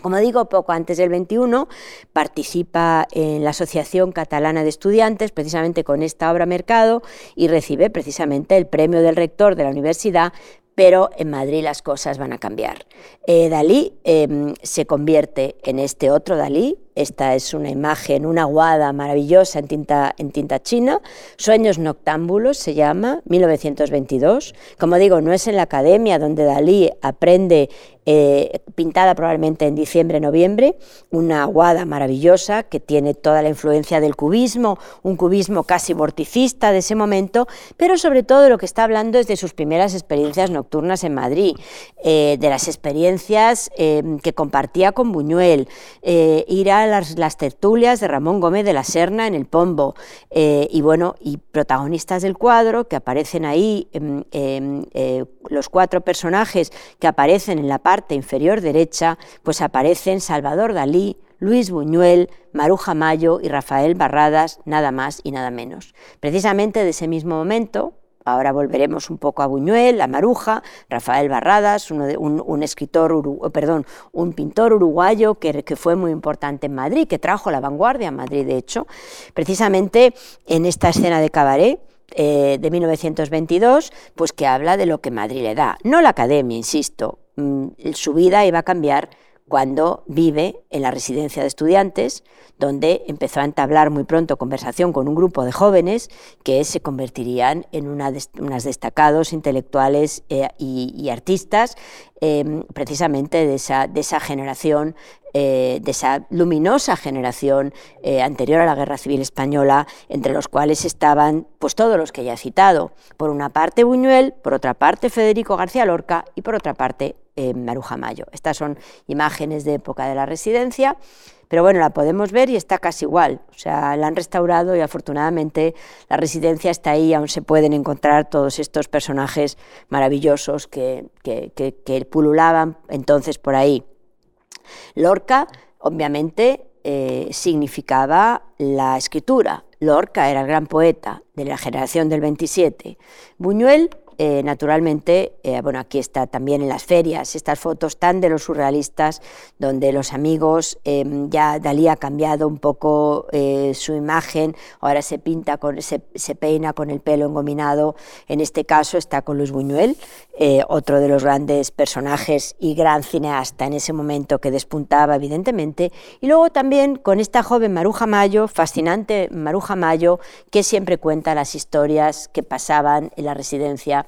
Speaker 2: Como digo, poco antes del 21 participa en la Asociación Catalana de Estudiantes, precisamente con esta obra Mercado, y recibe precisamente el premio del rector de la universidad pero en Madrid las cosas van a cambiar. Eh, Dalí em, se convierte en este otro Dalí, esta es una imagen, una aguada maravillosa en tinta, en tinta china. Sueños noctámbulos se llama, 1922. Como digo, no es en la academia donde Dalí aprende, eh, pintada probablemente en diciembre-noviembre, una aguada maravillosa que tiene toda la influencia del cubismo, un cubismo casi vorticista de ese momento, pero sobre todo lo que está hablando es de sus primeras experiencias nocturnas en Madrid, eh, de las experiencias eh, que compartía con Buñuel, las, tertulias de Ramón Gómez de la Serna en el Pombo, eh, y bueno, y protagonistas del cuadro que aparecen ahí, em, em, eh, los cuatro personajes que aparecen en la parte inferior derecha, pues aparecen Salvador Dalí, Luis Buñuel, Maruja Mayo y Rafael Barradas, nada más y nada menos. Precisamente de ese mismo momento, Ahora volveremos un poco a Buñuel, a Maruja, Rafael Barradas, un, escritor, perdón, un pintor uruguayo que, que, fue muy importante en Madrid, que trajo la vanguardia a Madrid, de hecho, precisamente en esta escena de cabaret. Eh, de 1922, pues que habla de lo que Madrid le da. No la academia, insisto, mm, su vida iba a cambiar cuando vive en la residencia de estudiantes, donde empezó a entablar muy pronto conversación con un grupo de jóvenes que se convertirían en una unas destacados intelectuales eh, y, artistas, em, precisamente de esa, de esa generación eh, de esa luminosa generación eh, anterior a la Guerra Civil Española, entre los cuales estaban pues, todos los que ya he citado. Por una parte Buñuel, por otra parte Federico García Lorca y por otra parte Maruja Mayo. Estas son imágenes de época de la residencia. Pero bueno, la podemos ver y está casi igual. O sea, la han restaurado y afortunadamente la residencia está ahí, aún se pueden encontrar todos estos personajes maravillosos que, que, pululaban entonces por ahí. Lorca, obviamente, eh, significaba la escritura. Lorca era el gran poeta de la generación del 27. Buñuel eh, naturalmente, eh, bueno, aquí está también en las ferias, estas fotos tan de los surrealistas, donde los amigos, em, ya Dalí ha cambiado un poco eh, su imagen, ahora se pinta, con, se, se, peina con el pelo engominado, en este caso está con Luis Buñuel, otro de los grandes personajes y gran cineasta en ese momento que despuntaba evidentemente, y luego también con esta joven Maruja Mayo, fascinante Maruja Mayo, que siempre cuenta las historias que pasaban en la residencia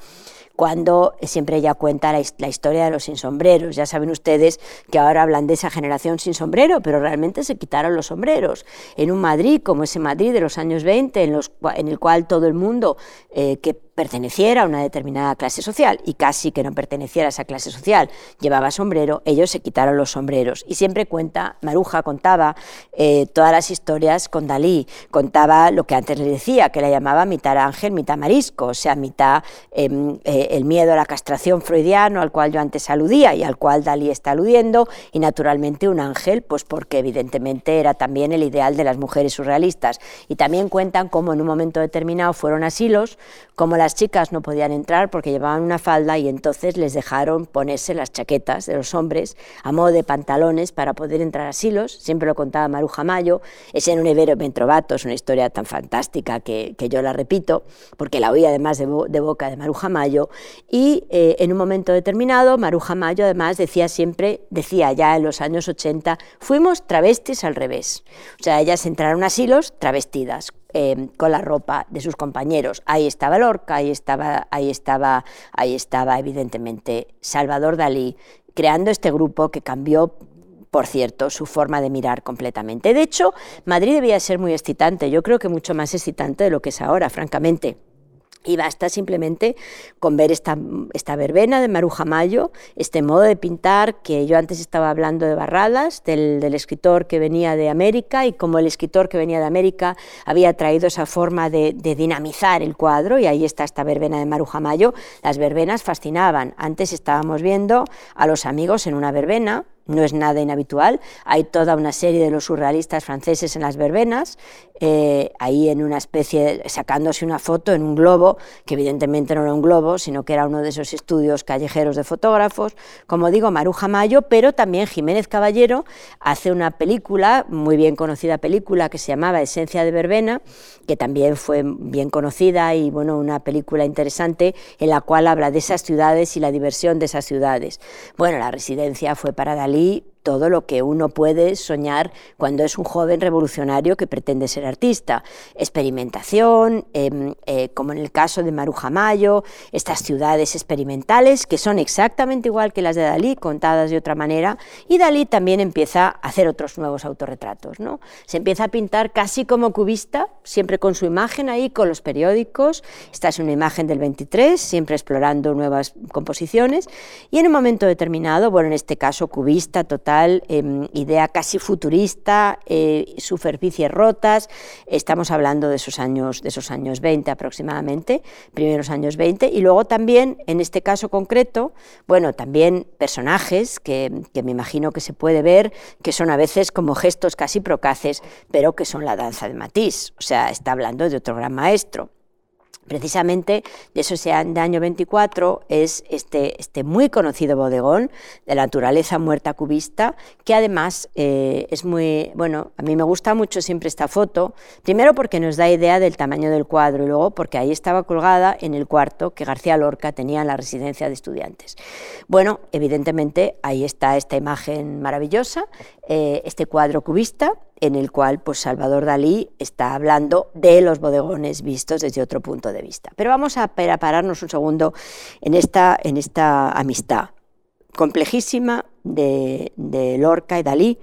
Speaker 2: cuando siempre ella cuenta la, historia de los sin sombreros. Ya saben ustedes que ahora hablan de esa generación sin sombrero, pero realmente se quitaron los sombreros. En un Madrid como ese Madrid de los años 20, en, el cual todo el mundo eh, que perteneciera a una determinada clase social y casi que no perteneciera a esa clase social llevaba sombrero, ellos se quitaron los sombreros. Y siempre cuenta, Maruja contaba eh, todas las historias con Dalí, contaba lo que antes le decía, que la llamaba mitad ángel, mitad marisco, o sea, mitad em, eh, el miedo a la castración freudiano al cual yo antes aludía y al cual Dalí está aludiendo, y naturalmente un ángel, pues porque evidentemente era también el ideal de las mujeres surrealistas. Y también cuentan cómo en un momento determinado fueron asilos, como la las chicas no podían entrar porque llevaban una falda y entonces les dejaron ponerse las chaquetas de los hombres a modo de pantalones para poder entrar a asilos. Siempre lo contaba Maruja Mayo. Es en un Ibero Mentrovato, es una historia tan fantástica que, yo la repito porque la oí además de, boca de Maruja Mayo. Y eh, en un momento determinado, Maruja Mayo además decía siempre, decía ya en los años 80, fuimos travestis al revés. O sea, ellas entraron a asilos travestidas Em, con la ropa de sus compañeros. Ahí estaba Lorca, ahí estaba, ahí estaba, ahí estaba evidentemente Salvador Dalí, creando este grupo que cambió por cierto, su forma de mirar completamente. De hecho, Madrid debía ser muy excitante, yo creo que mucho más excitante de lo que es ahora, francamente. Y basta simplemente con ver esta, esta, verbena de Maruja Mayo, este modo de pintar que yo antes estaba hablando de Barradas, del, del, escritor que venía de América, y como el escritor que venía de América había traído esa forma de, de dinamizar el cuadro, y ahí está esta verbena de Maruja Mayo, las verbenas fascinaban. Antes estábamos viendo a los amigos en una verbena, no es nada inhabitual. Hay toda una serie de los surrealistas franceses en las verbenas, eh, ahí en una especie, sacándose una foto en un globo, que evidentemente no era un globo, sino que era uno de esos estudios callejeros de fotógrafos. Como digo, Maruja Mayo, pero también Jiménez Caballero hace una película, muy bien conocida película, que se llamaba Esencia de Verbena, que también fue bien conocida y bueno, una película interesante en la cual habla de esas ciudades y la diversión de esas ciudades. Bueno, la residencia fue para Dalí Bali todo lo que uno puede soñar cuando es un joven revolucionario que pretende ser artista. Experimentación, em, eh, como en el caso de Maruja Mayo, estas ciudades experimentales que son exactamente igual que las de Dalí, contadas de otra manera, y Dalí también empieza a hacer otros nuevos autorretratos. ¿no? Se empieza a pintar casi como cubista, siempre con su imagen ahí, con los periódicos. Esta es una imagen del 23, siempre explorando nuevas composiciones, y en un momento determinado, bueno, en este caso cubista total, Em, idea casi futurista, eh, superficies rotas. Estamos hablando de esos años, de esos años 20 aproximadamente, primeros años 20, y luego también, en este caso concreto, bueno, también personajes que, que me imagino que se puede ver, que son a veces como gestos casi procaces, pero que son la danza de Matisse. O sea, está hablando de otro gran maestro. Precisamente de eso de año 24 es este, este muy conocido bodegón de la naturaleza muerta cubista, que además eh, es muy, bueno, a mí me gusta mucho siempre esta foto, primero porque nos da idea del tamaño del cuadro y luego porque ahí estaba colgada en el cuarto que García Lorca tenía en la residencia de estudiantes. Bueno, evidentemente ahí está esta imagen maravillosa, eh, este cuadro cubista, en el cual pues, Salvador Dalí está hablando de los bodegones vistos desde otro punto de vista. Pero vamos a pararnos un segundo en esta, en esta amistad complejísima de, Lorca y Dalí.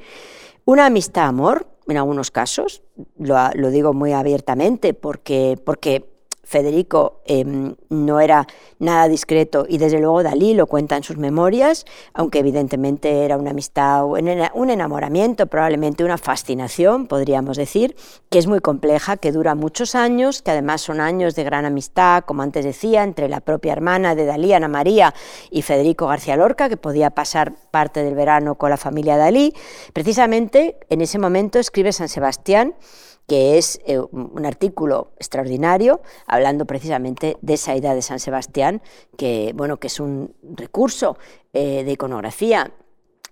Speaker 2: Una amistad-amor, en algunos casos, lo, lo, digo muy abiertamente, porque, porque Federico em, no era nada discreto y desde luego Dalí lo cuenta en sus memorias, aunque evidentemente era una amistad, un enamoramiento, probablemente una fascinación, podríamos decir, que es muy compleja, que dura muchos años, que además son años de gran amistad, como antes decía, entre la propia hermana de Dalí, Ana María, y Federico García Lorca, que podía pasar parte del verano con la familia Dalí. Precisamente en ese momento escribe San Sebastián, que es eh, un artículo extraordinario hablando precisamente de esa idea de San Sebastián, que, bueno, que es un recurso eh, de iconografía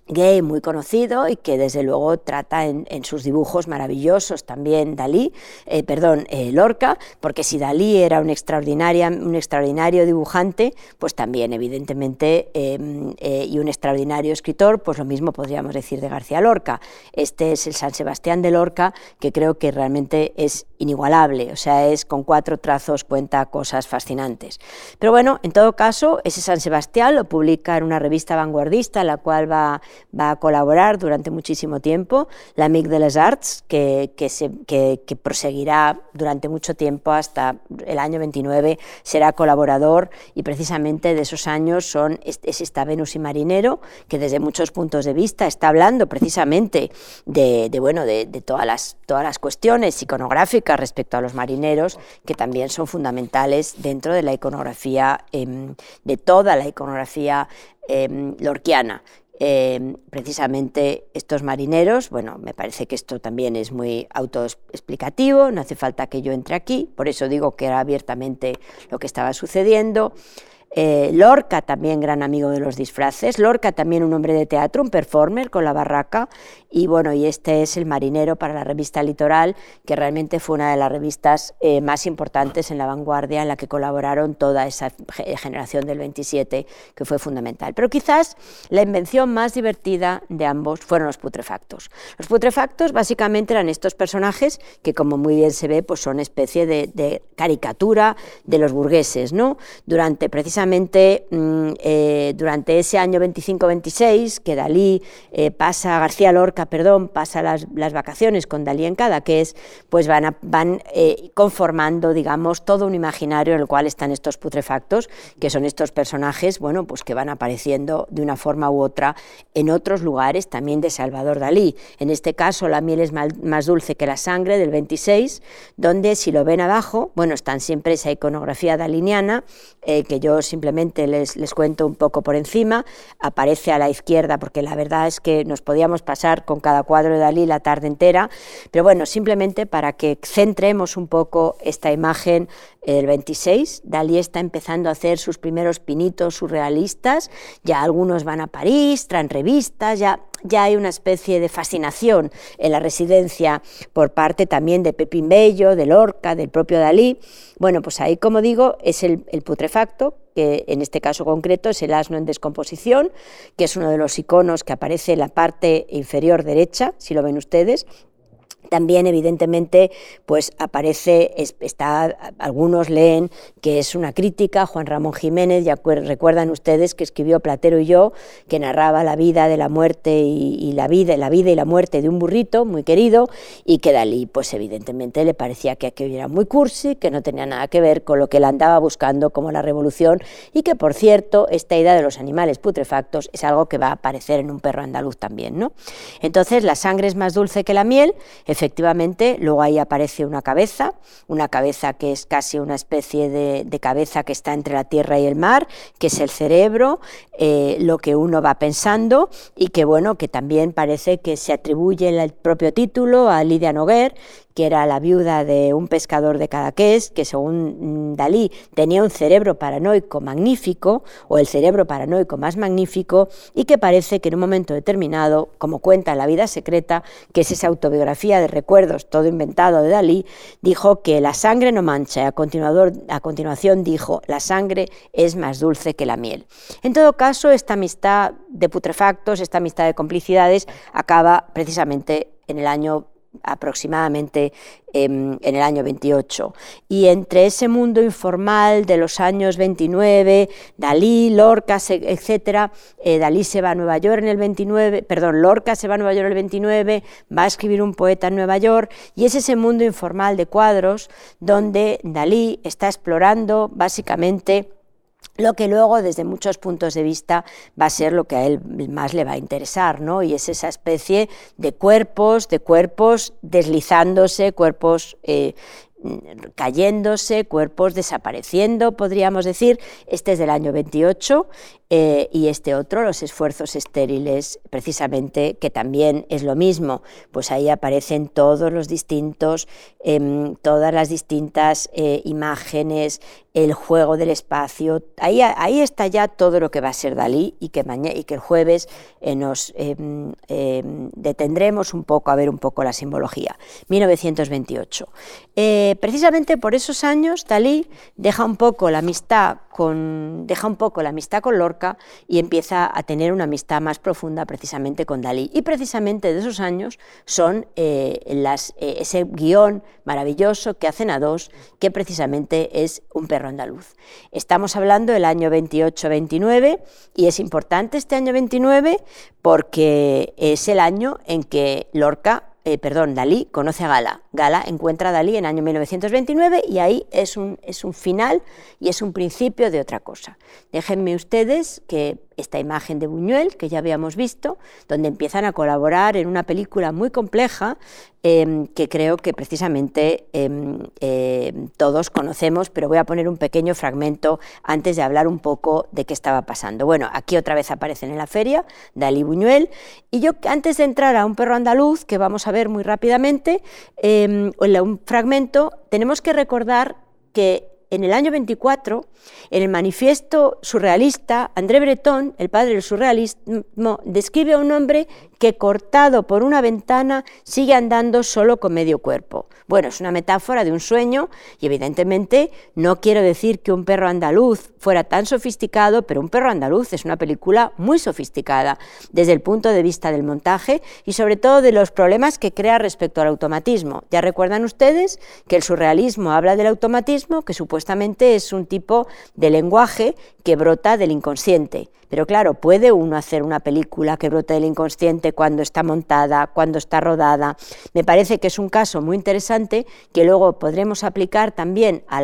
Speaker 2: gay muy conocido y que desde luego trata en, sus dibujos maravillosos también Dalí, eh, perdón, eh, Lorca, porque si Dalí era un, extraordinaria, un extraordinario dibujante, pues también evidentemente em, eh, y un extraordinario escritor, pues lo mismo podríamos decir de García Lorca. Este es el San Sebastián de Lorca, que creo que realmente es inigualable, o sea, es con cuatro trazos cuenta cosas fascinantes. Pero bueno, en todo caso, ese San Sebastián lo publica en una revista vanguardista, la cual va va a colaborar durante muchísimo tiempo, la MIG de les Arts, que, que, se, que, proseguirá durante mucho tiempo hasta el año 29, será colaborador y precisamente de esos años son, es, esta Venus y Marinero, que desde muchos puntos de vista está hablando precisamente de, bueno, de, todas, las, todas las cuestiones iconográficas respecto a los marineros, que también son fundamentales dentro de la iconografía, em, de toda la iconografía em, lorquiana Em, precisamente estos marineros, bueno, me parece que esto también es muy autoexplicativo, no hace falta que yo entre aquí, por eso digo que era abiertamente lo que estaba sucediendo. Eh, Lorca, también gran amigo de los disfraces. Lorca, también un hombre de teatro, un performer con la barraca. Y bueno, y este es El Marinero para la revista Litoral, que realmente fue una de las revistas eh, más importantes en la vanguardia, en la que colaboraron toda esa generación del 27, que fue fundamental. Pero quizás la invención más divertida de ambos fueron los putrefactos. Los putrefactos básicamente eran estos personajes que, como muy bien se ve, pues son especie de, caricatura de los burgueses, ¿no? Durante precisamente mm, eh, durante ese año 25-26, que Dalí eh, pasa, García Lorca, perdón, pasa las, vacaciones con Dalí en Cadaqués, pues van, van eh, conformando, digamos, todo un imaginario en el cual están estos putrefactos, que son estos personajes, bueno, pues que van apareciendo de una forma u otra en otros lugares también de Salvador Dalí. En este caso, la miel es más dulce que la sangre, del 26, donde si lo ven abajo, bueno, están siempre esa iconografía daliniana, que yo simplemente les, les cuento un poco por encima, aparece a la izquierda, porque la verdad es que nos podíamos pasar con cada cuadro de Dalí la tarde entera, pero bueno, simplemente para que centremos un poco esta imagen el 26, Dalí está empezando a hacer sus primeros pinitos surrealistas, ya algunos van a París, traen revistas, ya, ya hay una especie de fascinación en la residencia por parte también de Pepín Bello, de Lorca, del propio Dalí. Bueno, pues ahí, como digo, es el, el putrefacto, que en este caso concreto es el asno en descomposición, que es uno de los iconos que aparece en la parte inferior derecha, si lo ven ustedes, también, evidentemente, pues aparece, está, algunos leen que es una crítica, Juan Ramón Jiménez, ya recuerdan ustedes que escribió Platero y yo, que narraba la vida de la muerte y, la vida, la vida y la muerte de un burrito muy querido, y que Dalí, pues evidentemente le parecía que aquello era muy cursi, que no tenía nada que ver con lo que él andaba buscando como la revolución, y que, por cierto, esta idea de los animales putrefactos es algo que va a aparecer en un perro andaluz también, ¿no? Entonces, la sangre es más dulce que la miel, efectivamente, luego ahí aparece una cabeza, una cabeza que es casi una especie de, cabeza que está entre la tierra y el mar, que es el cerebro, eh, lo que uno va pensando y que bueno, que también parece que se atribuye el propio título a Lidia Noguer, que era la viuda de un pescador de Cadaqués, que según mm, Dalí tenía un cerebro paranoico magnífico, o el cerebro paranoico más magnífico, y que parece que en un momento determinado, como cuenta en La vida secreta, que es esa autobiografía de recuerdos, todo inventado de Dalí, dijo que la sangre no mancha, y a, a continuación dijo, la sangre es más dulce que la miel. En todo caso, esta amistad de putrefactos, esta amistad de complicidades, acaba precisamente en el año aproximadamente em, en el año 28. Y entre ese mundo informal de los años 29, Dalí, Lorca, etc., eh, Dalí se va a Nueva York en el 29, perdón, Lorca se va a Nueva York en el 29, va a escribir un poeta en Nueva York, y es ese mundo informal de cuadros donde Dalí está explorando básicamente lo que luego desde muchos puntos de vista va a ser lo que a él más le va a interesar, ¿no? Y es esa especie de cuerpos, de cuerpos deslizándose, cuerpos eh, cayéndose, cuerpos desapareciendo, podríamos decir. Este es del año 28 eh, y este otro, los esfuerzos estériles, precisamente, que también es lo mismo, pues ahí aparecen todos los distintos, em, todas las distintas eh, imágenes, el juego del espacio, ahí, ahí está ya todo lo que va a ser Dalí y que, y que el jueves eh, nos em, em, detendremos un poco a ver un poco la simbología. 1928. precisamente por esos años, Dalí deja un poco la amistad con, deja un poco la amistad con Lorca, y empieza a tener una amistad más profunda precisamente con Dalí. Y precisamente de esos años son eh, eh, ese guion maravilloso que hacen a dos, que precisamente es Un perro andaluz. Estamos hablando del año 28-29 y es importante este año 29 porque es el año en que Lorca eh, perdón, Dalí conoce a Gala. Gala encuentra a Dalí en año 1929 y ahí es un, es un final y es un principio de otra cosa. Déjenme ustedes que esta imagen de Buñuel, que ya habíamos visto, donde empiezan a colaborar en una película muy compleja em, que creo que precisamente em, em, todos conocemos, pero voy a poner un pequeño fragmento antes de hablar un poco de qué estaba pasando. Bueno, aquí otra vez aparecen en la feria Dalí Buñuel, y yo antes de entrar a un perro andaluz, que vamos a ver muy rápidamente, en un fragmento, tenemos que recordar que en el año 24, en el manifiesto surrealista, André Breton, el padre del surrealismo, describe a un hombre que cortado por una ventana sigue andando solo con medio cuerpo. Bueno, es una metáfora de un sueño y evidentemente no quiero decir que un perro andaluz fuera tan sofisticado, pero un perro andaluz es una película muy sofisticada desde el punto de vista del montaje y sobre todo de los problemas que crea respecto al automatismo. Ya recuerdan ustedes que el surrealismo habla del automatismo, que supuestamente es un tipo de lenguaje que brota del inconsciente. Pero claro, ¿puede uno hacer una película que brote del inconsciente cuando está montada, cuando está rodada? Me parece que es un caso muy interesante que luego podremos aplicar también a,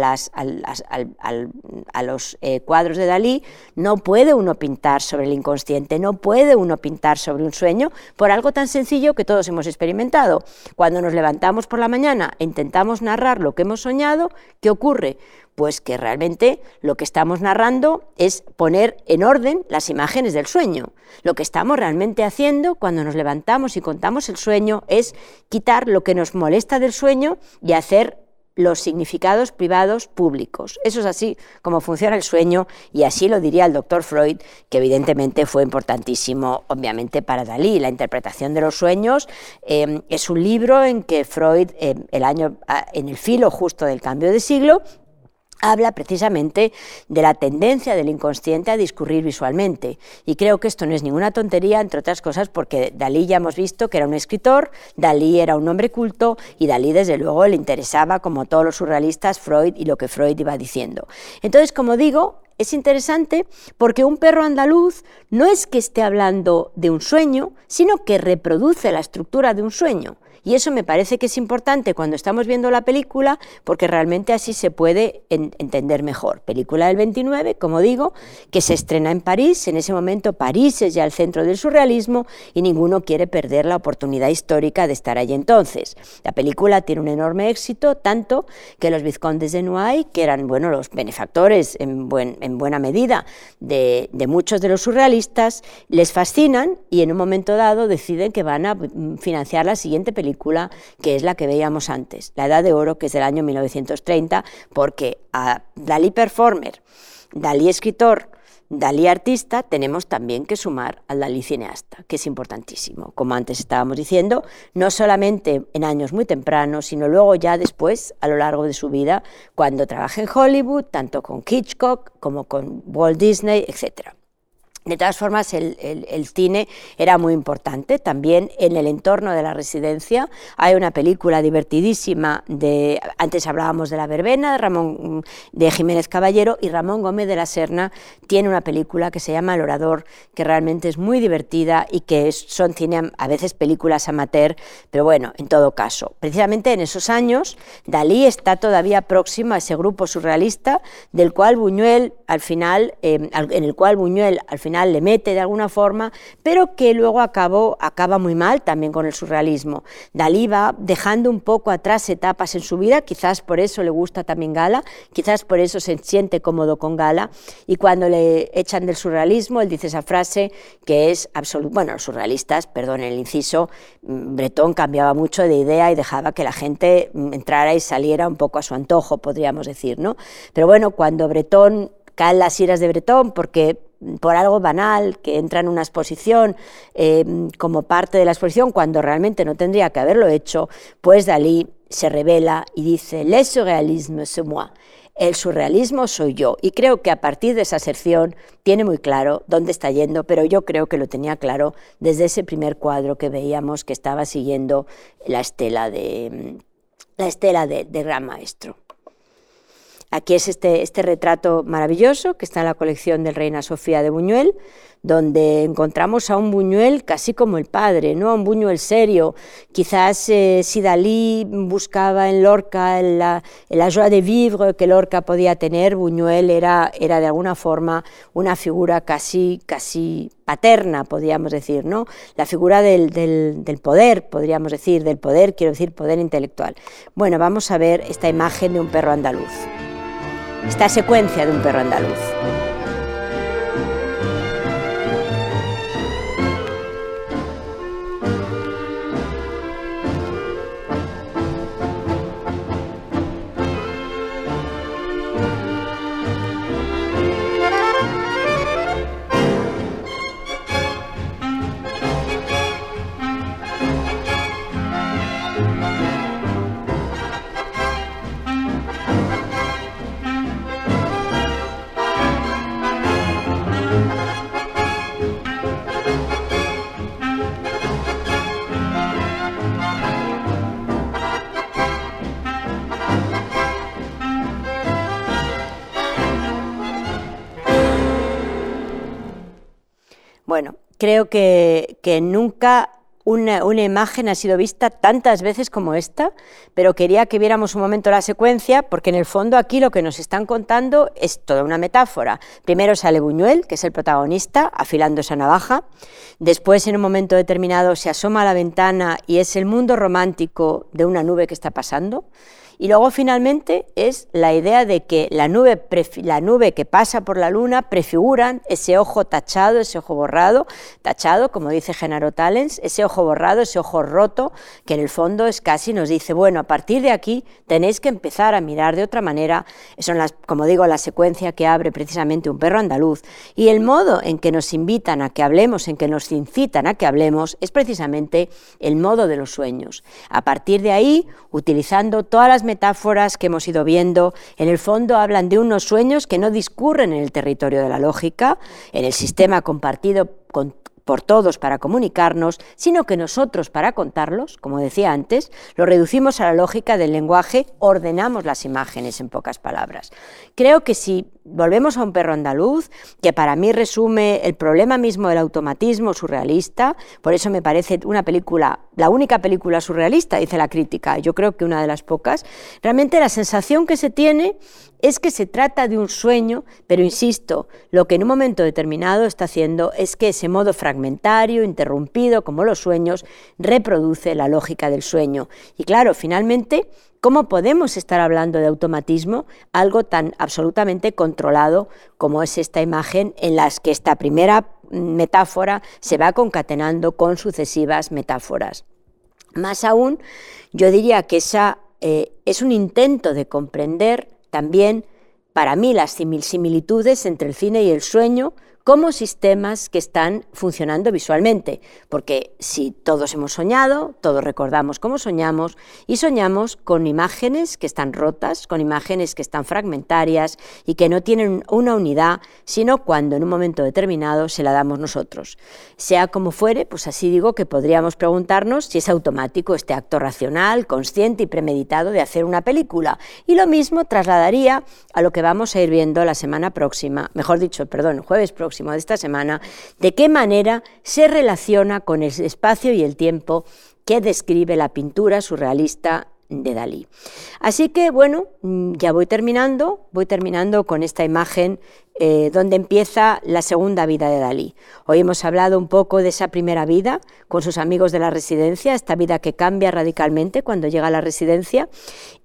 Speaker 2: los eh, cuadros de Dalí. No puede uno pintar sobre el inconsciente, no puede uno pintar sobre un sueño por algo tan sencillo que todos hemos experimentado. Cuando nos levantamos por la mañana e intentamos narrar lo que hemos soñado, ¿qué ocurre? Pues que realmente lo que estamos narrando es poner en orden las imágenes del sueño. Lo que estamos realmente haciendo cuando nos levantamos y contamos el sueño es quitar lo que nos molesta del sueño y hacer los significados privados públicos. Eso es así como funciona el sueño y así lo diría el doctor Freud, que evidentemente fue importantísimo, obviamente, para Dalí. La interpretación de los sueños eh, es un libro en que Freud, eh, el año, en el filo justo del cambio de siglo, habla precisamente de la tendencia del inconsciente a discurrir visualmente. Y creo que esto no es ninguna tontería, entre otras cosas, porque Dalí ya hemos visto que era un escritor, Dalí era un hombre culto y Dalí desde luego le interesaba, como todos los surrealistas, Freud y lo que Freud iba diciendo. Entonces, como digo, es interesante porque un perro andaluz no es que esté hablando de un sueño, sino que reproduce la estructura de un sueño. Y eso me parece que es importante cuando estamos viendo la película porque realmente así se puede entender mejor. Película del 29, como digo, que se estrena en París. En ese momento París es ya el centro del surrealismo y ninguno quiere perder la oportunidad histórica de estar allí entonces. La película tiene un enorme éxito, tanto que los vizcondes de Noailles, que eran bueno, los benefactores en, en buena medida de, de muchos de los surrealistas, les fascinan y en un momento dado deciden que van a financiar la siguiente película que es la que veíamos antes, La Edad de Oro, que es del año 1930, porque a Dalí performer, Dalí escritor, Dalí artista, tenemos también que sumar al Dalí cineasta, que es importantísimo. Como antes estábamos diciendo, no solamente en años muy tempranos, sino luego ya después, a lo largo de su vida, cuando trabaja en Hollywood, tanto con Hitchcock como con Walt Disney, etc. De todas formas, el, cine era muy importante. También en el entorno de la residencia hay una película divertidísima de, antes hablábamos de La Verbena, de, Ramón, de Jiménez Caballero, y Ramón Gómez de la Serna tiene una película que se llama El Orador, que realmente es muy divertida y que son cine, a veces películas amateur, pero bueno, en todo caso. Precisamente en esos años, Dalí está todavía próximo a ese grupo surrealista del cual Buñuel, al final, eh, en el cual Buñuel, al final, le mete de alguna forma, pero que luego acabó, acaba muy mal también con el surrealismo. Dalí va dejando un poco atrás etapas en su vida, quizás por eso le gusta también Gala, quizás por eso se siente cómodo con Gala, y cuando le echan del surrealismo, él dice esa frase que es absoluto, bueno, los surrealistas, perdón el inciso, mm, Bretón cambiaba mucho de idea y dejaba que la gente mm, entrara y saliera un poco a su antojo, podríamos decir, ¿no? Pero bueno, cuando Bretón caen las iras de Bretón porque por algo banal, que entra en una exposición eh, como parte de la exposición cuando realmente no tendría que haberlo hecho, pues Dalí se revela y dice, le surrealisme c'est moi. El surrealismo soy yo. Y creo que a partir de esa sección tiene muy claro dónde está yendo, pero yo creo que lo tenía claro desde ese primer cuadro que veíamos que estaba siguiendo la estela de, la estela de Gran Maestro. Aquí es este, este retrato maravilloso que está en la colección del Reina Sofía de Buñuel, donde encontramos a un Buñuel casi como el padre, ¿no? un Buñuel serio. Quizás eh, si Dalí buscaba en Lorca la, la joie de vivre que Lorca podía tener, Buñuel era, era de alguna forma una figura casi, casi paterna, podríamos decir, ¿no? la figura del, del, del poder, podríamos decir, del poder, quiero decir, poder intelectual. Bueno, vamos a ver esta imagen de un perro andaluz esta secuencia de un perro andaluz. Creo que, nunca una, imagen ha sido vista tantas veces como esta, pero quería que viéramos un momento la secuencia, porque en el fondo aquí lo que nos están contando es toda una metáfora. Primero sale Buñuel, que es el protagonista, afilando esa navaja. Después, en un momento determinado, se asoma a la ventana y es el mundo romántico de una nube que está pasando. Y luego finalmente es la idea de que la nube, la nube que pasa por la luna prefiguran ese ojo tachado, ese ojo borrado, tachado, como dice Genaro Talens, ese ojo borrado, ese ojo roto, que en el fondo es casi nos dice, bueno, a partir de aquí tenéis que empezar a mirar de otra manera. Son las, como digo, la secuencia que abre precisamente un perro andaluz. Y el modo en que nos invitan a que hablemos, en que nos incitan a que hablemos, es precisamente el modo de los sueños. A partir de ahí, utilizando todas las metáforas que hemos ido viendo, en el fondo hablan de unos sueños que no discurren en el territorio de la lógica, en el sistema compartido con por todos para comunicarnos, sino que nosotros para contarlos, como decía antes, lo reducimos a la lógica del lenguaje, ordenamos las imágenes en pocas palabras. Creo que si volvemos a un perro andaluz, que para mí resume el problema mismo del automatismo surrealista, por eso me parece una película, la única película surrealista, dice la crítica, yo creo que una de las pocas, realmente la sensación que se tiene es que se trata de un sueño, pero insisto, lo que en un momento determinado está haciendo es que ese modo fragmentario, interrumpido, como los sueños, reproduce la lógica del sueño. Y claro, finalmente, ¿cómo podemos estar hablando de automatismo, algo tan absolutamente controlado como es esta imagen en las que esta primera metáfora se va concatenando con sucesivas metáforas? Más aún, yo diría que esa eh, es un intento de comprender también, para mí, las similitudes entre el cine y el sueño como sistemas que están funcionando visualmente, porque si todos hemos soñado, todos recordamos cómo soñamos y soñamos con imágenes que están rotas, con imágenes que están fragmentarias y que no tienen una unidad, sino cuando en un momento determinado se la damos nosotros. Sea como fuere, pues así digo que podríamos preguntarnos si es automático este acto racional, consciente y premeditado de hacer una película. Y lo mismo trasladaría a lo que vamos a ir viendo la semana próxima, mejor dicho, perdón, jueves próximo de esta semana, de qué manera se relaciona con el espacio y el tiempo que describe la pintura surrealista de Dalí. Así que bueno, mm, ya voy terminando, voy terminando con esta imagen eh, donde empieza la segunda vida de Dalí. Hoy hemos hablado un poco de esa primera vida con sus amigos de la residencia, esta vida que cambia radicalmente cuando llega a la residencia,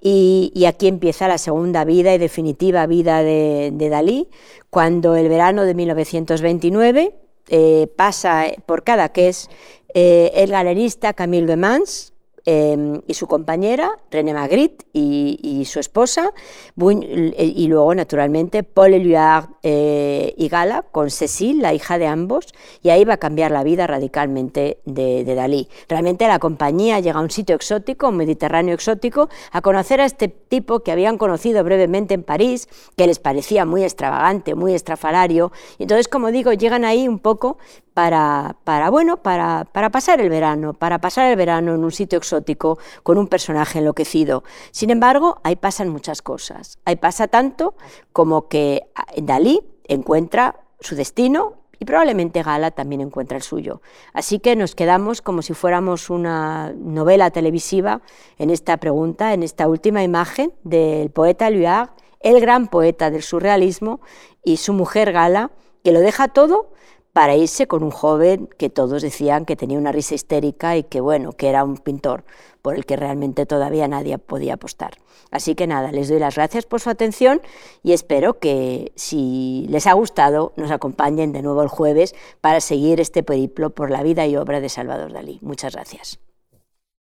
Speaker 2: y, aquí empieza la segunda vida y definitiva vida de, Dalí, cuando el verano de 1929 eh, pasa por Cadaqués eh, el galerista Camille Mans, Em, y su compañera, René Magritte, y, su esposa, y luego, naturalmente, Paul Éluard eh, y Gala, con Cécile, la hija de ambos, y ahí va a cambiar la vida radicalmente de, Dalí. Realmente la compañía llega a un sitio exótico, un Mediterráneo exótico, a conocer a este tipo que habían conocido brevemente en París, que les parecía muy extravagante, muy estrafalario, entonces, como digo, llegan ahí un poco para, para bueno, para, para pasar el verano, para pasar el verano en un sitio exótico con un personaje enloquecido. Sin embargo, ahí pasan muchas cosas. Ahí pasa tanto como que ah, Dalí encuentra su destino y probablemente Gala también encuentra el suyo. Así que nos quedamos como si fuéramos una novela televisiva en esta pregunta, en esta última imagen del poeta Luard, el gran poeta del surrealismo, y su mujer Gala, que lo deja todo para irse con un joven que todos decían que tenía una risa histérica y que bueno, que era un pintor por el que realmente todavía nadie podía apostar. Así que nada, les doy las gracias por su atención y espero que si les ha gustado nos acompañen de nuevo el jueves para seguir este periplo por la vida y obra de Salvador Dalí. Muchas gracias.